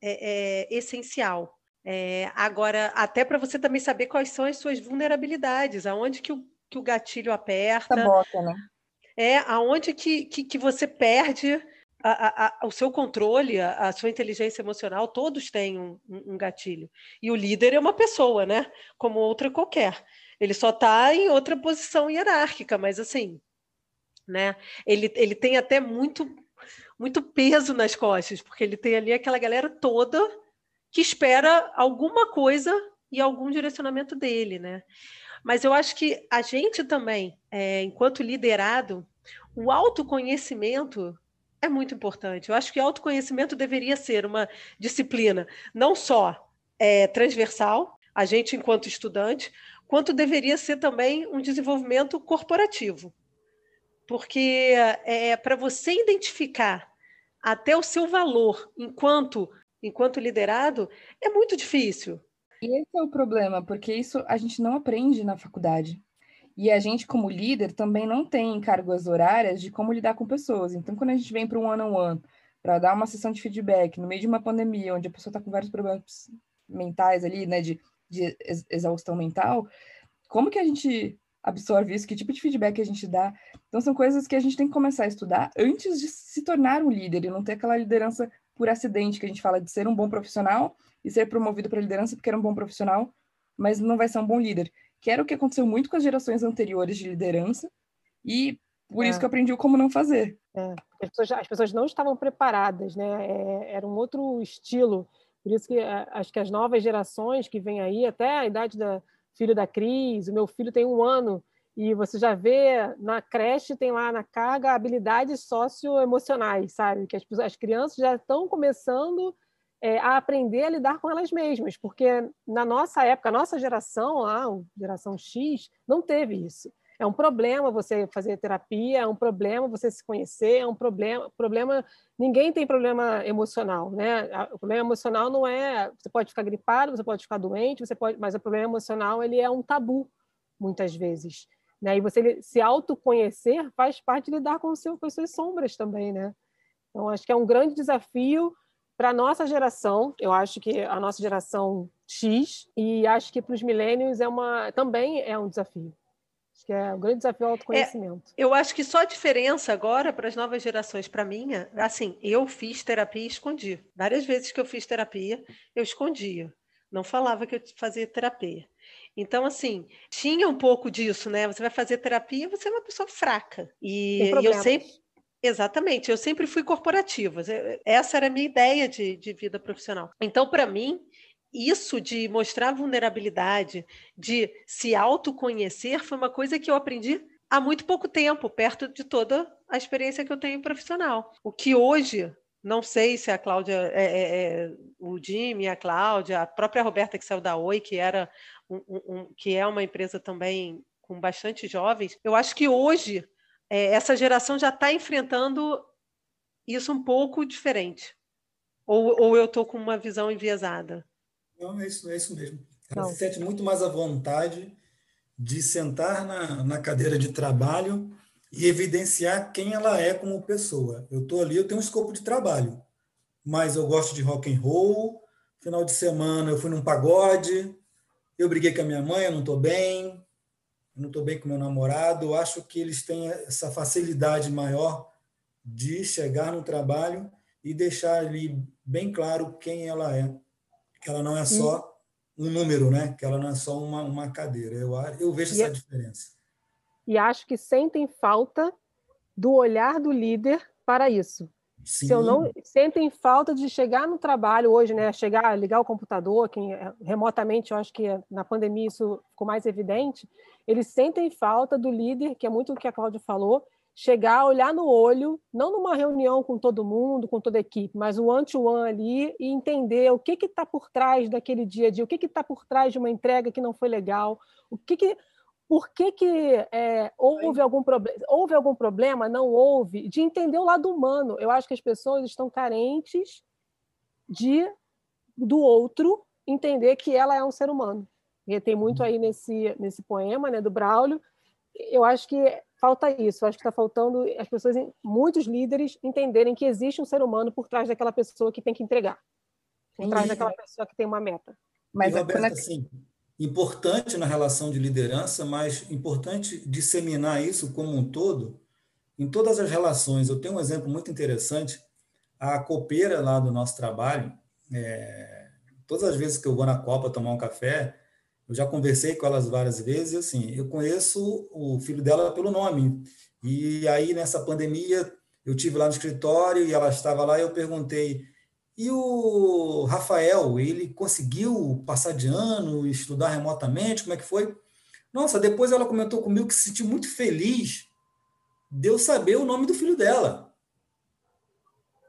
é, é essencial. É, agora, até para você também saber quais são as suas vulnerabilidades, aonde que o que o gatilho aperta. Né? É aonde que, que, que você perde a, a, a, o seu controle, a, sua inteligência emocional, todos têm um, um, gatilho. E o líder é uma pessoa, né? Como outra qualquer. Ele só está em outra posição hierárquica, mas assim, né? Ele, ele tem até muito, muito peso nas costas, porque ele tem ali aquela galera toda que espera alguma coisa e algum direcionamento dele, né? Mas eu acho que a gente também, é, enquanto liderado, o autoconhecimento é muito importante. Eu acho que autoconhecimento deveria ser uma disciplina não só é, transversal, a gente enquanto estudante, quanto deveria ser também um desenvolvimento corporativo. Porque é, para você identificar até o seu valor enquanto enquanto liderado é muito difícil. E esse é o problema, porque isso a gente não aprende na faculdade. E a gente, como líder, também não tem cargas horárias de como lidar com pessoas. Então, quando a gente vem para um one-on-one, para dar uma sessão de feedback no meio de uma pandemia, onde a pessoa está com vários problemas mentais ali, né, de, de exaustão mental, como que a gente absorve isso? Que tipo de feedback a gente dá? Então, são coisas que a gente tem que começar a estudar antes de se tornar um líder e não ter aquela liderança por acidente que a gente fala de ser um bom profissional e ser promovido para liderança porque era um bom profissional, mas não vai ser um bom líder que era o que aconteceu muito com as gerações anteriores de liderança, e por é. isso que eu aprendi como não fazer. É, as, pessoas, as, pessoas, não estavam preparadas, né? É, era um outro estilo. Por isso que é, acho que as novas gerações que vêm aí, até a idade da filho da Cris, o meu filho tem um ano, e você já vê na creche, tem lá na carga habilidades socioemocionais, sabe? Que as, as crianças já estão começando é, a aprender a lidar com elas mesmas, porque na nossa época, a nossa geração, a geração X, não teve isso. É um problema você fazer terapia, é um problema você se conhecer, é um problema, problema ninguém tem problema emocional, né? O problema emocional não é, você pode ficar gripado, você pode ficar doente, você pode, mas o problema emocional ele é um tabu muitas vezes, né? E você se autoconhecer faz parte de lidar com, o seu, com as suas sombras também, né? Então acho que é um grande desafio para a nossa geração, eu acho que a nossa geração X, e acho que para os milênios é uma, também é um desafio. Acho que é um grande desafio ao autoconhecimento. É, eu acho que só a diferença agora para as novas gerações, para mim, assim, eu fiz terapia e escondi. Várias vezes que eu fiz terapia, eu escondia. Não falava que eu fazia terapia. Então, assim, tinha um pouco disso, né? Você vai fazer terapia, você é uma pessoa fraca. E, e eu sempre Exatamente, eu sempre fui corporativa, essa era a minha ideia de, de vida profissional. Então, para mim, isso de mostrar vulnerabilidade, de se autoconhecer, foi uma coisa que eu aprendi há muito pouco tempo, perto de toda a experiência que eu tenho profissional. O que hoje, não sei se a Cláudia, é, é, é, o Jimmy, a Cláudia, a própria Roberta que saiu da Oi, que, era um, um, que é uma empresa também com bastante jovens, eu acho que hoje é, essa geração já está enfrentando isso um pouco diferente. Ou, ou eu estou com uma visão enviesada? Não, é isso, é isso mesmo. Ela Não. se sente muito mais à vontade de sentar na, na cadeira de trabalho e evidenciar quem ela é como pessoa. Eu estou ali, eu tenho um escopo de trabalho, mas eu gosto de rock and roll. Final de semana eu fui num pagode, eu briguei com a minha mãe, eu não estou bem, não estou bem com meu namorado. Acho que eles têm essa facilidade maior de chegar no trabalho e deixar ali bem claro quem ela é. Que ela não é só um número, né? Que ela não é só uma, uma cadeira. Eu, eu vejo essa diferença. E acho que sentem falta do olhar do líder para isso. Sim. Se eu não sentem falta de chegar no trabalho hoje, né? Chegar, ligar o computador, quem é, remotamente, eu acho que na pandemia isso ficou mais evidente. Eles sentem falta do líder, que é muito o que a Cláudia falou, chegar, olhar no olho, não numa reunião com todo mundo, com toda a equipe, mas o one-to-one ali e entender o que está por trás daquele dia a dia, o que está por trás de uma entrega que não foi legal, o que, que por que, que é, houve, algum houve algum problema, não houve, de entender o lado humano. Eu acho que as pessoas estão carentes de do outro entender que ela é um ser humano. E tem muito uhum. aí nesse, nesse poema né, do Braulio. Eu acho que falta isso. Eu acho que está faltando as pessoas, muitos líderes, entenderem que existe um ser humano por trás daquela pessoa que tem que entregar, por trás daquela pessoa que tem uma meta. Mas, e, Roberta, assim, importante na relação de liderança, mas importante disseminar isso como um todo em todas as relações. Eu tenho um exemplo muito interessante. A copeira lá do nosso trabalho, é, todas as vezes que eu vou na Copa tomar um café, eu já conversei com elas várias vezes, assim, eu conheço o filho dela pelo nome. E aí, nessa pandemia, eu tive lá no escritório e ela estava lá e eu perguntei, e o Rafael, ele conseguiu passar de ano, estudar remotamente, como é que foi? Nossa, depois ela comentou comigo que se sentiu muito feliz de eu saber o nome do filho dela.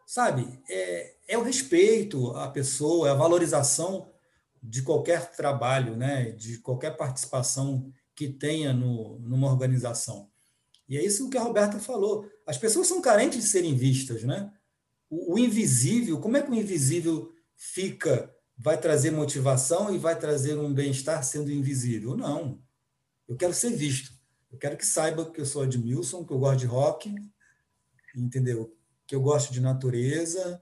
Sabe? É, é o respeito à pessoa, é a valorização de qualquer trabalho, né? de qualquer participação que tenha no, numa organização. E é isso que a Roberta falou. As pessoas são carentes de serem vistas, né? O, invisível, como é que o invisível fica, vai trazer motivação e vai trazer um bem-estar sendo invisível? Não. Eu quero ser visto. Eu quero que saiba que eu sou Edmilson, que eu gosto de rock, entendeu? Que eu gosto de natureza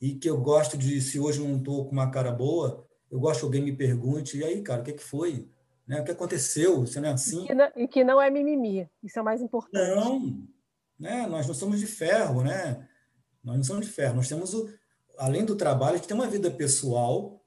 e que eu gosto de, se hoje não estou com uma cara boa, eu gosto que alguém me pergunte, e aí, cara, o que, que foi? Né? O que aconteceu? Você não é assim? E que não, e que não é mimimi, isso é o mais importante. Não, né? nós não somos de ferro, né? Nós não somos de ferro, nós temos, o, além do trabalho, a gente tem uma vida pessoal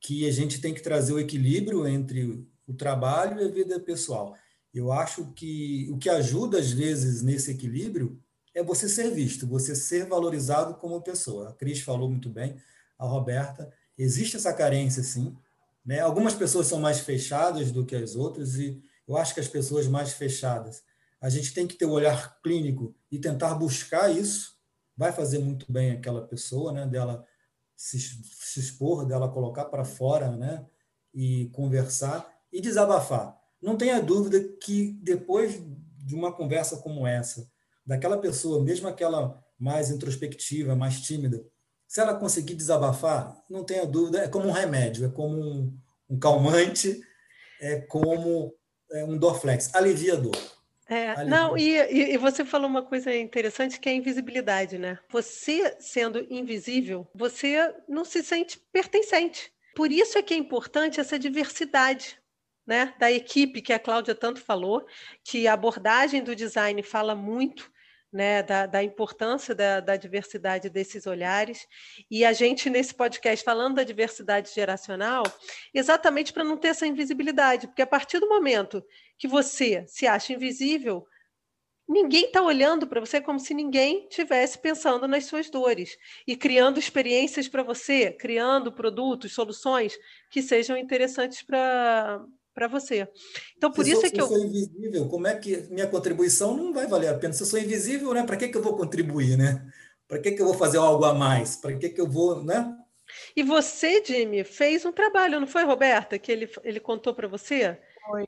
que a gente tem que trazer o equilíbrio entre o trabalho e a vida pessoal. Eu acho que o que ajuda, às vezes, nesse equilíbrio é você ser visto, você ser valorizado como pessoa. A Cris falou muito bem, a Roberta. Existe essa carência, sim. Né? Algumas pessoas são mais fechadas do que as outras, e eu acho que as pessoas mais fechadas, a gente tem que ter o um olhar clínico e tentar buscar isso. Vai fazer muito bem aquela pessoa, né? dela se, se expor, dela colocar para fora né? e conversar e desabafar. Não tenha dúvida que depois de uma conversa como essa, daquela pessoa, mesmo aquela mais introspectiva, mais tímida, se ela conseguir desabafar, não tenha dúvida, é como um remédio, é como um, um calmante, é como é um Dorflex, alivia a dor. É, não, e, e você falou uma coisa interessante que é a invisibilidade, né? Você sendo invisível, você não se sente pertencente. Por isso é que é importante essa diversidade, né, da equipe que a Cláudia tanto falou, que a abordagem do design fala muito né, da, da importância da, da, diversidade desses olhares. E a gente, nesse podcast, falando da diversidade geracional, exatamente para não ter essa invisibilidade, porque a partir do momento que você se acha invisível, ninguém está olhando para você como se ninguém tivesse pensando nas suas dores e criando experiências para você, criando produtos, soluções que sejam interessantes para para você. Então, por se isso sou, é que eu. Se eu sou invisível, como é que minha contribuição não vai valer a pena? Se eu sou invisível, né? Para que, que eu vou contribuir, né? Para que, que eu vou fazer algo a mais? Para que, que eu vou, né? E você, Jimmy, fez um trabalho, não foi, Roberta, que ele, ele contou para você? Foi.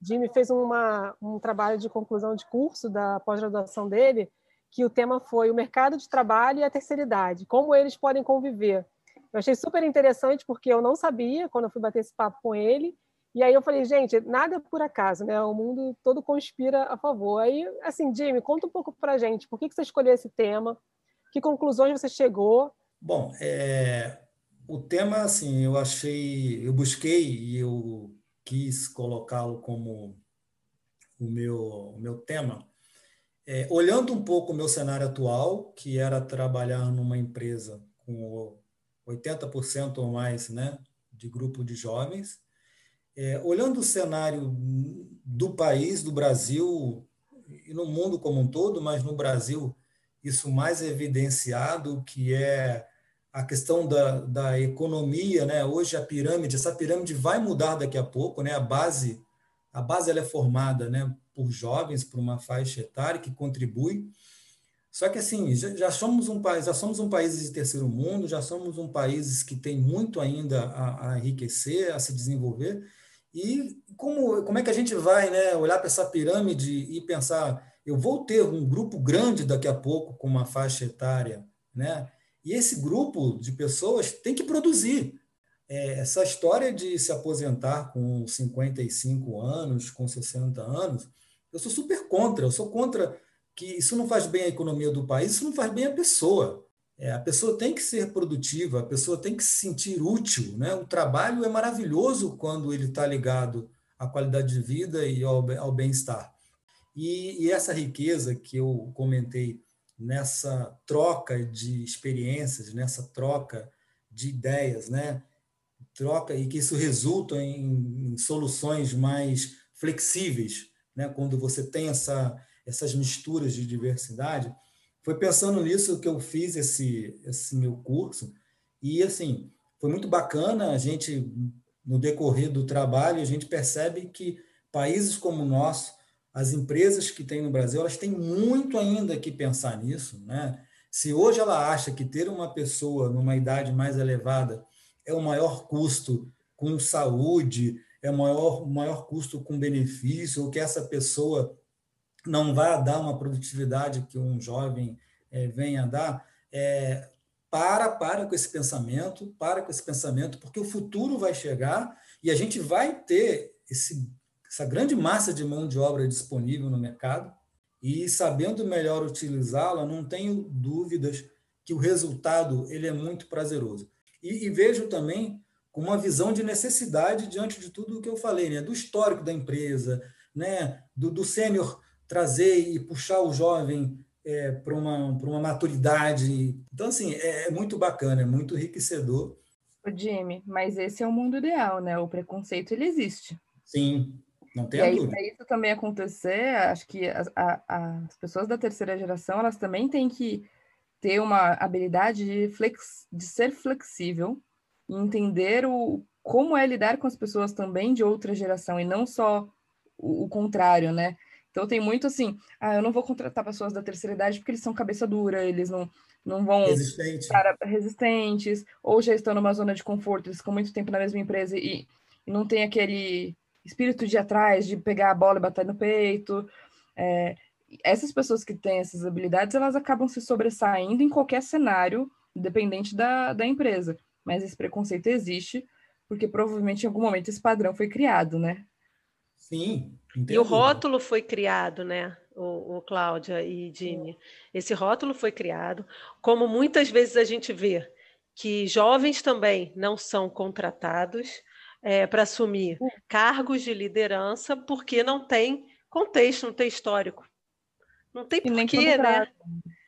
Jimmy fez uma, um trabalho de conclusão de curso da pós-graduação dele, que o tema foi o mercado de trabalho e a terceira idade, como eles podem conviver. Eu achei super interessante, porque eu não sabia, quando eu fui bater esse papo com ele, e aí eu falei, gente, nada é por acaso, né? O mundo todo conspira a favor. Aí, assim, Jimmy, conta um pouco para gente, por que, que você escolheu esse tema? Que conclusões você chegou? Bom, é, o tema, assim, eu achei, eu busquei e eu quis colocá-lo como o meu, o meu tema, é, olhando um pouco o meu cenário atual, que era trabalhar numa empresa com 80% ou mais né, de grupo de jovens, é, olhando o cenário do país, do Brasil, e no mundo como um todo, mas no Brasil, isso mais evidenciado, que é a questão da, da economia, né? Hoje a pirâmide, essa pirâmide vai mudar daqui a pouco, né? A base, a base ela é formada, né? Por jovens, por uma faixa etária que contribui. Só que assim, já, já somos um país, já somos um país de terceiro mundo, já somos um país que tem muito ainda a, a enriquecer, a se desenvolver. E como, como é que a gente vai né, olhar para essa pirâmide e pensar, eu vou ter um grupo grande daqui a pouco com uma faixa etária, né? E esse grupo de pessoas tem que produzir. É, essa história de se aposentar com 55 anos, com 60 anos, eu sou super contra. Eu sou contra que isso não faz bem à economia do país, isso não faz bem à pessoa. É, a pessoa tem que ser produtiva, a pessoa tem que se sentir útil. Né? O trabalho é maravilhoso quando ele está ligado à qualidade de vida e ao, ao bem-estar. E, e, essa riqueza que eu comentei nessa troca de experiências, nessa troca de ideias, né? troca e que isso resulta em, em soluções mais flexíveis, né? quando você tem essa, essas misturas de diversidade, foi pensando nisso que eu fiz esse, esse meu curso. E, assim, foi muito bacana. A gente, no decorrer do trabalho, a gente percebe que países como o nosso, as empresas que tem no Brasil, elas têm muito ainda que pensar nisso. Né? Se hoje ela acha que ter uma pessoa numa idade mais elevada é o maior custo com saúde, é o maior, maior custo com benefício, ou que essa pessoa não vai dar uma produtividade que um jovem é, venha dar, é, para, para com esse pensamento, para com esse pensamento, porque o futuro vai chegar e a gente vai ter esse, essa grande massa de mão de obra disponível no mercado e sabendo melhor utilizá-la, não tenho dúvidas que o resultado ele é muito prazeroso. E, e, vejo também com uma visão de necessidade diante de tudo o que eu falei, né? do histórico da empresa, né? do, do sênior trazer e puxar o jovem é, para uma, uma maturidade. Então, assim, é, é muito bacana, é muito enriquecedor. O Jimmy, mas esse é o mundo ideal, né? O preconceito, ele existe. Sim, não tem e aí, Para isso também acontecer, acho que as, a, as pessoas da terceira geração, elas também têm que ter uma habilidade de, flex, de ser flexível e entender o, como é lidar com as pessoas também de outra geração e não só o, o contrário, né? Então tem muito assim, ah, eu não vou contratar pessoas da terceira idade porque eles são cabeça dura, eles não, não vão Resistente. estar resistentes, ou já estão numa zona de conforto, eles ficam muito tempo na mesma empresa e, e não tem aquele espírito de atrás, de pegar a bola e bater no peito. É, essas pessoas que têm essas habilidades, elas acabam se sobressaindo em qualquer cenário, independente da, da empresa. Mas esse preconceito existe, porque provavelmente em algum momento esse padrão foi criado, né? Sim, e o rótulo foi criado, né? O, o Cláudia e Dini. Esse rótulo foi criado, como muitas vezes a gente vê que jovens também não são contratados é, para assumir hum. cargos de liderança porque não tem contexto, não tem histórico. Não tem porquê, né?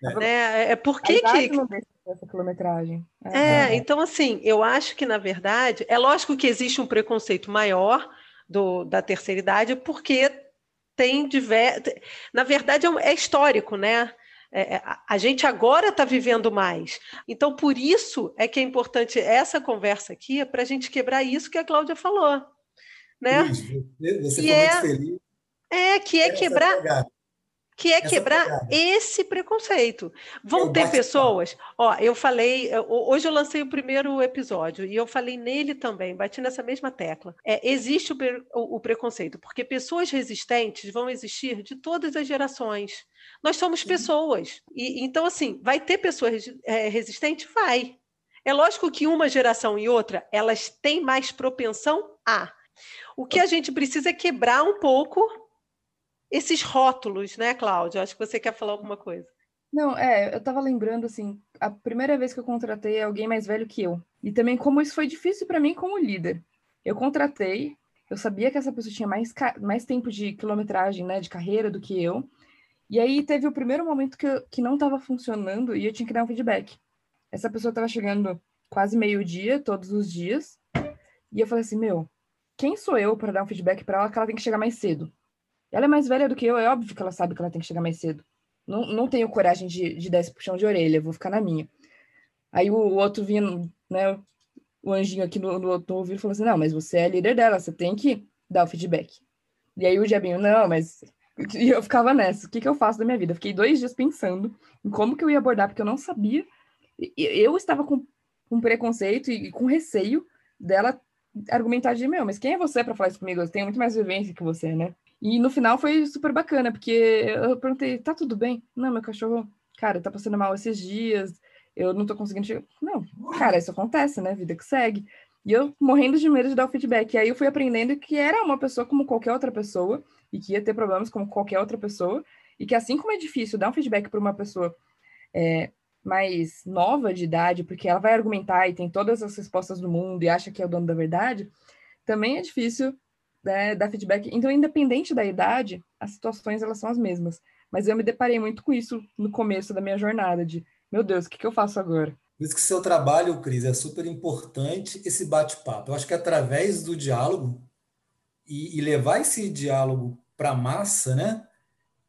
É, né? é porque que. Essa quilometragem. É, é, então assim, eu acho que, na verdade, é lógico que existe um preconceito maior do, da terceira idade, porque tem diversos. Na verdade, é, é, histórico, né? É, é a gente agora está vivendo mais. Então, por isso é que é importante essa conversa aqui, para a gente quebrar isso que a Cláudia falou. Né? Isso, você é, feliz. É, que é quebrar que é quebrar esse preconceito. Vão ter pessoas. Ó, eu falei, hoje eu lancei o primeiro episódio e eu falei nele também, bati nessa mesma tecla. É, existe o, o, o preconceito, porque pessoas resistentes vão existir de todas as gerações. Nós somos pessoas. E, então, assim, vai ter pessoas é, resistentes? Vai. É lógico que uma geração e outra, elas têm mais propensão a. O que a gente precisa é quebrar um pouco esses rótulos, né, Cláudia? Acho que você quer falar alguma coisa. Não, é, eu estava lembrando assim, a primeira vez que eu contratei alguém mais velho que eu. E também como isso foi difícil para mim como líder. Eu contratei, eu sabia que essa pessoa tinha mais, mais tempo de quilometragem, né, de carreira do que eu. E aí teve o primeiro momento que, eu, que não estava funcionando e eu tinha que dar um feedback. Essa pessoa estava chegando quase meio-dia, todos os dias. E eu falei assim, meu, quem sou eu para dar um feedback para ela que ela tem que chegar mais cedo? Ela é mais velha do que eu, é óbvio que ela sabe que ela tem que chegar mais cedo. Não, não tenho coragem de, de dar esse puxão de orelha, vou ficar na minha. Aí o, o outro vindo, né, o anjinho aqui no, no, no ouvido falou assim: não, mas você é líder dela, você tem que dar o feedback. E aí o diabinho, não, mas. E eu ficava nessa: o que, que eu faço da minha vida? Fiquei dois dias pensando em como que eu ia abordar, porque eu não sabia. Eu estava com, com preconceito e com receio dela argumentar de meu, mas quem é você para falar isso comigo? Eu tenho muito mais vivência que você, né? E no final foi super bacana, porque eu perguntei, tá tudo bem? Não, meu cachorro, cara, tá passando mal esses dias, eu não tô conseguindo chegar. Não, cara, isso acontece, né? Vida que segue. E eu morrendo de medo de dar o feedback. E aí eu fui aprendendo que era uma pessoa como qualquer outra pessoa, e que ia ter problemas como qualquer outra pessoa, e que assim como é difícil dar um feedback para uma pessoa é, mais nova de idade, porque ela vai argumentar e tem todas as respostas do mundo e acha que é o dono da verdade, também é difícil né, dar feedback. Então, independente da idade, as situações elas são as mesmas. Mas eu me deparei muito com isso no começo da minha jornada, de, meu Deus, o que, que eu faço agora? Por isso que seu trabalho, Cris, é super importante esse bate-papo. Eu acho que através do diálogo e, e levar esse diálogo para a massa, né,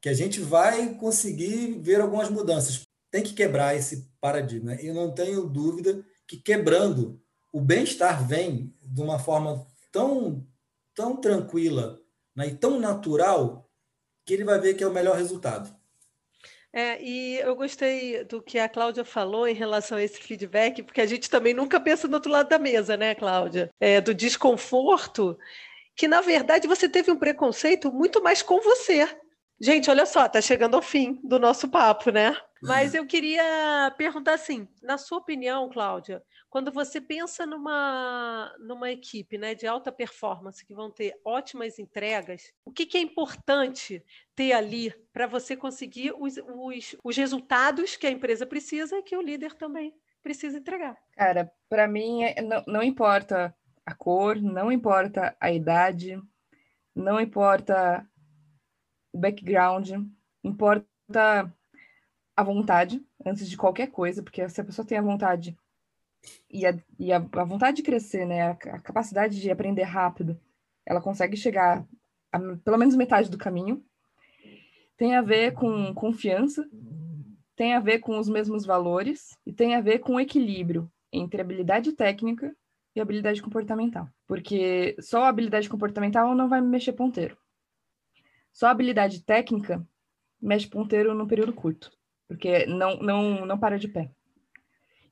que a gente vai conseguir ver algumas mudanças. Tem que quebrar esse paradigma. Eu não tenho dúvida que quebrando, o bem-estar vem de uma forma tão tão tranquila né, e tão natural que ele vai ver que é o melhor resultado. É, e eu gostei do que a Cláudia falou em relação a esse feedback, porque a gente também nunca pensa do outro lado da mesa, né, Cláudia? É, do desconforto, que na verdade você teve um preconceito muito mais com você. Gente, olha só, tá chegando ao fim do nosso papo, né? Mas eu queria perguntar assim, na sua opinião, Cláudia, quando você pensa numa, numa equipe né, de alta performance que vão ter ótimas entregas, o que, que é importante ter ali para você conseguir os, os, os resultados que a empresa precisa e que o líder também precisa entregar? Cara, para mim é, não, não importa a cor, não importa a idade, não importa o background, importa a vontade antes de qualquer coisa, porque se a pessoa tem a vontade e a, e a, a vontade de crescer, né, a, a, capacidade de aprender rápido, ela consegue chegar a pelo menos metade do caminho. Tem a ver com confiança, tem a ver com os mesmos valores e tem a ver com equilíbrio entre habilidade técnica e habilidade comportamental. Porque só a habilidade comportamental não vai mexer ponteiro. Só a habilidade técnica mexe ponteiro num período curto porque não, não, não para de pé.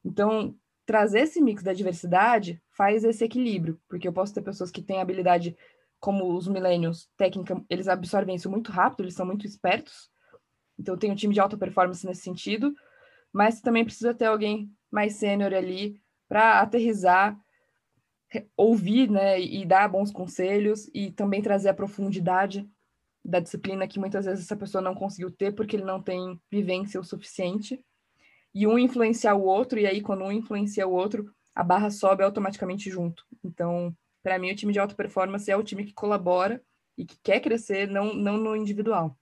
Então, trazer esse mix da diversidade faz esse equilíbrio, porque eu posso ter pessoas que têm habilidade, como os millennials, técnica, eles absorvem isso muito rápido, eles são muito espertos. Então, tenho um time de alta performance nesse sentido, mas também precisa ter alguém mais sênior ali para aterrizar, ouvir, né, e dar bons conselhos e também trazer a profundidade da disciplina que muitas vezes essa pessoa não conseguiu ter porque ele não tem vivência o suficiente. E um influenciar o outro, e aí quando um influencia o outro, a barra sobe automaticamente junto. Então, para mim, o time de alta performance é o time que colabora e que quer crescer, não, não no individual,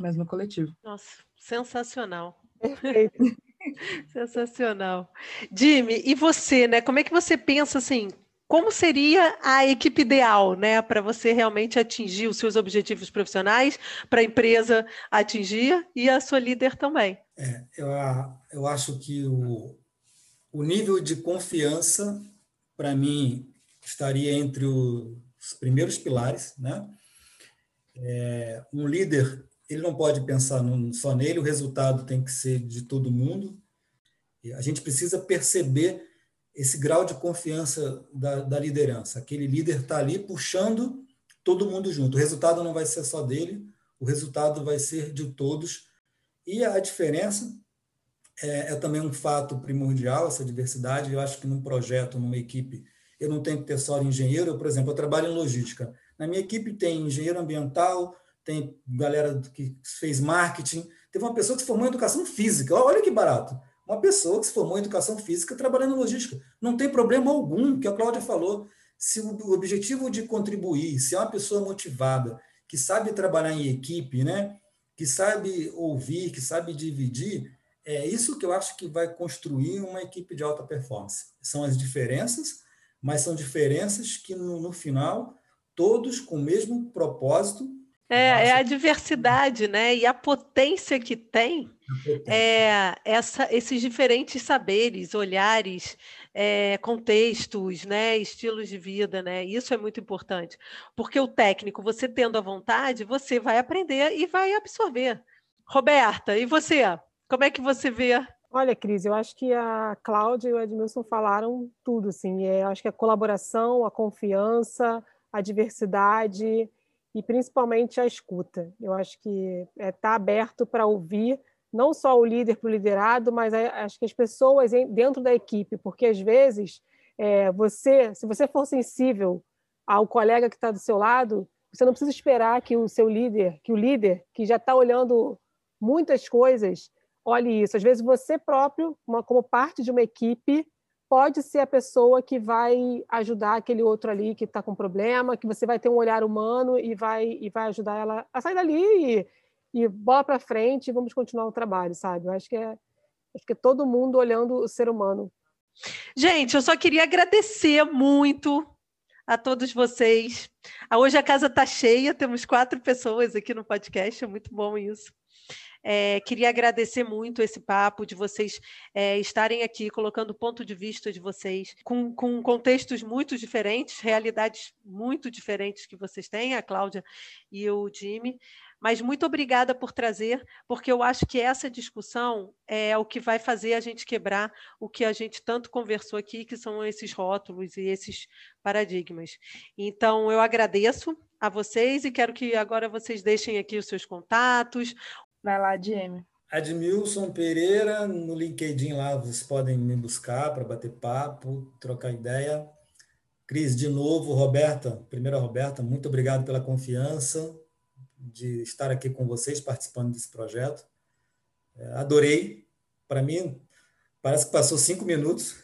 mas no coletivo. Nossa, sensacional. Perfeito. sensacional. Jimmy, e você, né? Como é que você pensa assim? Como seria a equipe ideal, né, para você realmente atingir os seus objetivos profissionais, para a empresa atingir e a sua líder também? É, eu, eu acho que o, o nível de confiança, para mim, estaria entre os primeiros pilares, né? É, um líder, ele não pode pensar só nele, o resultado tem que ser de todo mundo. A gente precisa perceber esse grau de confiança da, da liderança. Aquele líder está ali puxando todo mundo junto. O resultado não vai ser só dele, o resultado vai ser de todos. E a diferença é, é, também um fato primordial, essa diversidade. Eu acho que num projeto, numa equipe, eu não tenho que ter só engenheiro. Eu, por exemplo, eu trabalho em logística. Na minha equipe tem engenheiro ambiental, tem galera que fez marketing, teve uma pessoa que se formou em educação física. Olha que barato. Uma pessoa que se formou em educação física trabalhando em logística. Não tem problema algum, que a Cláudia falou. Se o objetivo de contribuir, se é uma pessoa motivada, que sabe trabalhar em equipe, né? que sabe ouvir, que sabe dividir, é isso que eu acho que vai construir uma equipe de alta performance. São as diferenças, mas são diferenças que, no, no final, todos com o mesmo propósito. É, é a diversidade, né? E a potência que tem é, essa, esses diferentes saberes, olhares, é, contextos, né, estilos de vida, né? Isso é muito importante, porque o técnico, você tendo a vontade, você vai aprender e vai absorver. Roberta, e você? Como é que você vê? Olha, Cris, eu acho que a Cláudia e o Edmilson falaram tudo, assim. É, eu acho que a colaboração, a confiança, a diversidade e principalmente a escuta. Eu acho que está é, tá aberto para ouvir não só o líder para o liderado, mas acho que as pessoas dentro da equipe, porque às vezes é, você, se você for sensível ao colega que está do seu lado, você não precisa esperar que o seu líder, que o líder que já está olhando muitas coisas, olhe isso. Às vezes você próprio, uma, como parte de uma equipe, pode ser a pessoa que vai ajudar aquele outro ali que está com problema, que você vai ter um olhar humano e vai e vai ajudar ela a sair dali e e bola para frente e vamos continuar o trabalho, sabe? Eu acho que é acho que é todo mundo olhando o ser humano. Gente, eu só queria agradecer muito a todos vocês. Ah, hoje a casa está cheia, temos quatro pessoas aqui no podcast, é muito bom isso. É, queria agradecer muito esse papo de vocês é, estarem aqui colocando o ponto de vista de vocês com, com contextos muito diferentes, realidades muito diferentes que vocês têm, a Cláudia e o Jimmy. Mas muito obrigada por trazer, porque eu acho que essa discussão é o que vai fazer a gente quebrar o que a gente tanto conversou aqui, que são esses rótulos e esses paradigmas. Então, eu agradeço a vocês e quero que agora vocês deixem aqui os seus contatos. Vai lá, Dieme. Admilson Pereira, no LinkedIn lá, vocês podem me buscar para bater papo, trocar ideia. Cris, de novo, Roberta, primeira Roberta, muito obrigado pela confiança de estar aqui com vocês, participando desse projeto. É, adorei. Para mim, parece que passou cinco minutos.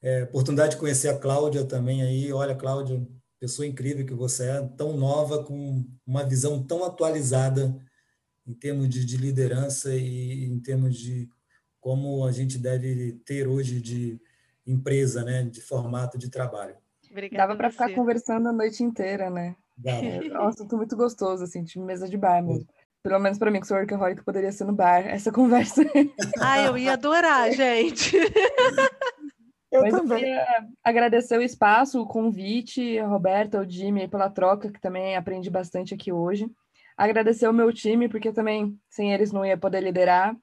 É, oportunidade de conhecer a Cláudia também aí. Olha, Cláudia, pessoa incrível que você é, tão nova, com uma visão tão atualizada em termos de, de liderança e em termos de como a gente deve ter hoje de empresa, né, de formato de trabalho. Obrigada Dava para ficar conversando a noite inteira, né? É um assunto muito gostoso, assim, de mesa de bar mesmo. Pelo menos para mim, que sou workaholic, poderia ser no bar essa conversa. Ah, eu ia adorar, gente. Eu Mas também. Eu agradecer o espaço, o convite, a Roberta, o Jimmy, pela troca, que também aprendi bastante aqui hoje. Agradecer o meu time, porque também sem eles não ia poder liderar.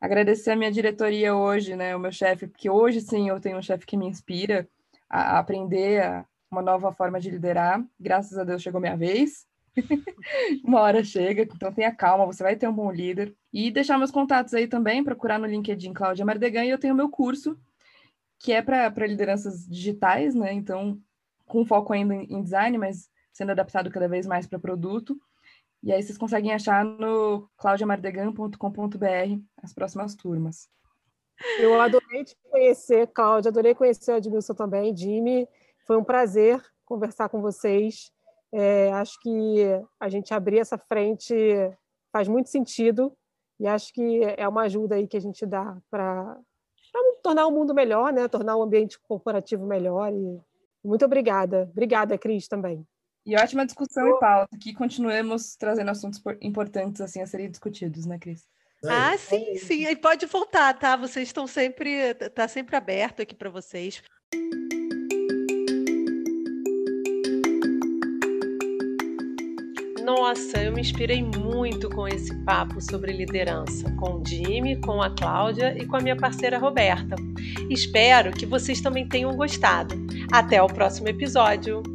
Agradecer a minha diretoria hoje, né, o meu chefe, porque hoje sim eu tenho um chefe que me inspira a aprender a uma nova forma de liderar. Graças a Deus chegou minha vez. uma hora chega, então tenha calma, você vai ter um bom líder. E deixar meus contatos aí também, procurar no LinkedIn Cláudia Mardegan, e eu tenho meu curso, que é para lideranças digitais, né? Então, com foco ainda em design, mas sendo adaptado cada vez mais para produto. E aí vocês conseguem achar no claudiamardegan.com.br as próximas turmas. Eu adorei te conhecer, Cláudia, adorei conhecer o Edmilson também, Jimmy. Foi um prazer conversar com vocês. É, acho que a gente abrir essa frente faz muito sentido e acho que é uma ajuda aí que a gente dá para tornar o mundo melhor, né? tornar o ambiente corporativo melhor. E muito obrigada. Obrigada, Cris, também. E ótima discussão e pauta, que continuemos trazendo assuntos importantes assim a serem discutidos, né, Cris? Ah, sim, sim. E pode voltar, tá? Vocês estão sempre, tá sempre aberto aqui para vocês. Nossa, eu me inspirei muito com esse papo sobre liderança, com o Jimmy, com a Cláudia e com a minha parceira Roberta. Espero que vocês também tenham gostado. Até o próximo episódio!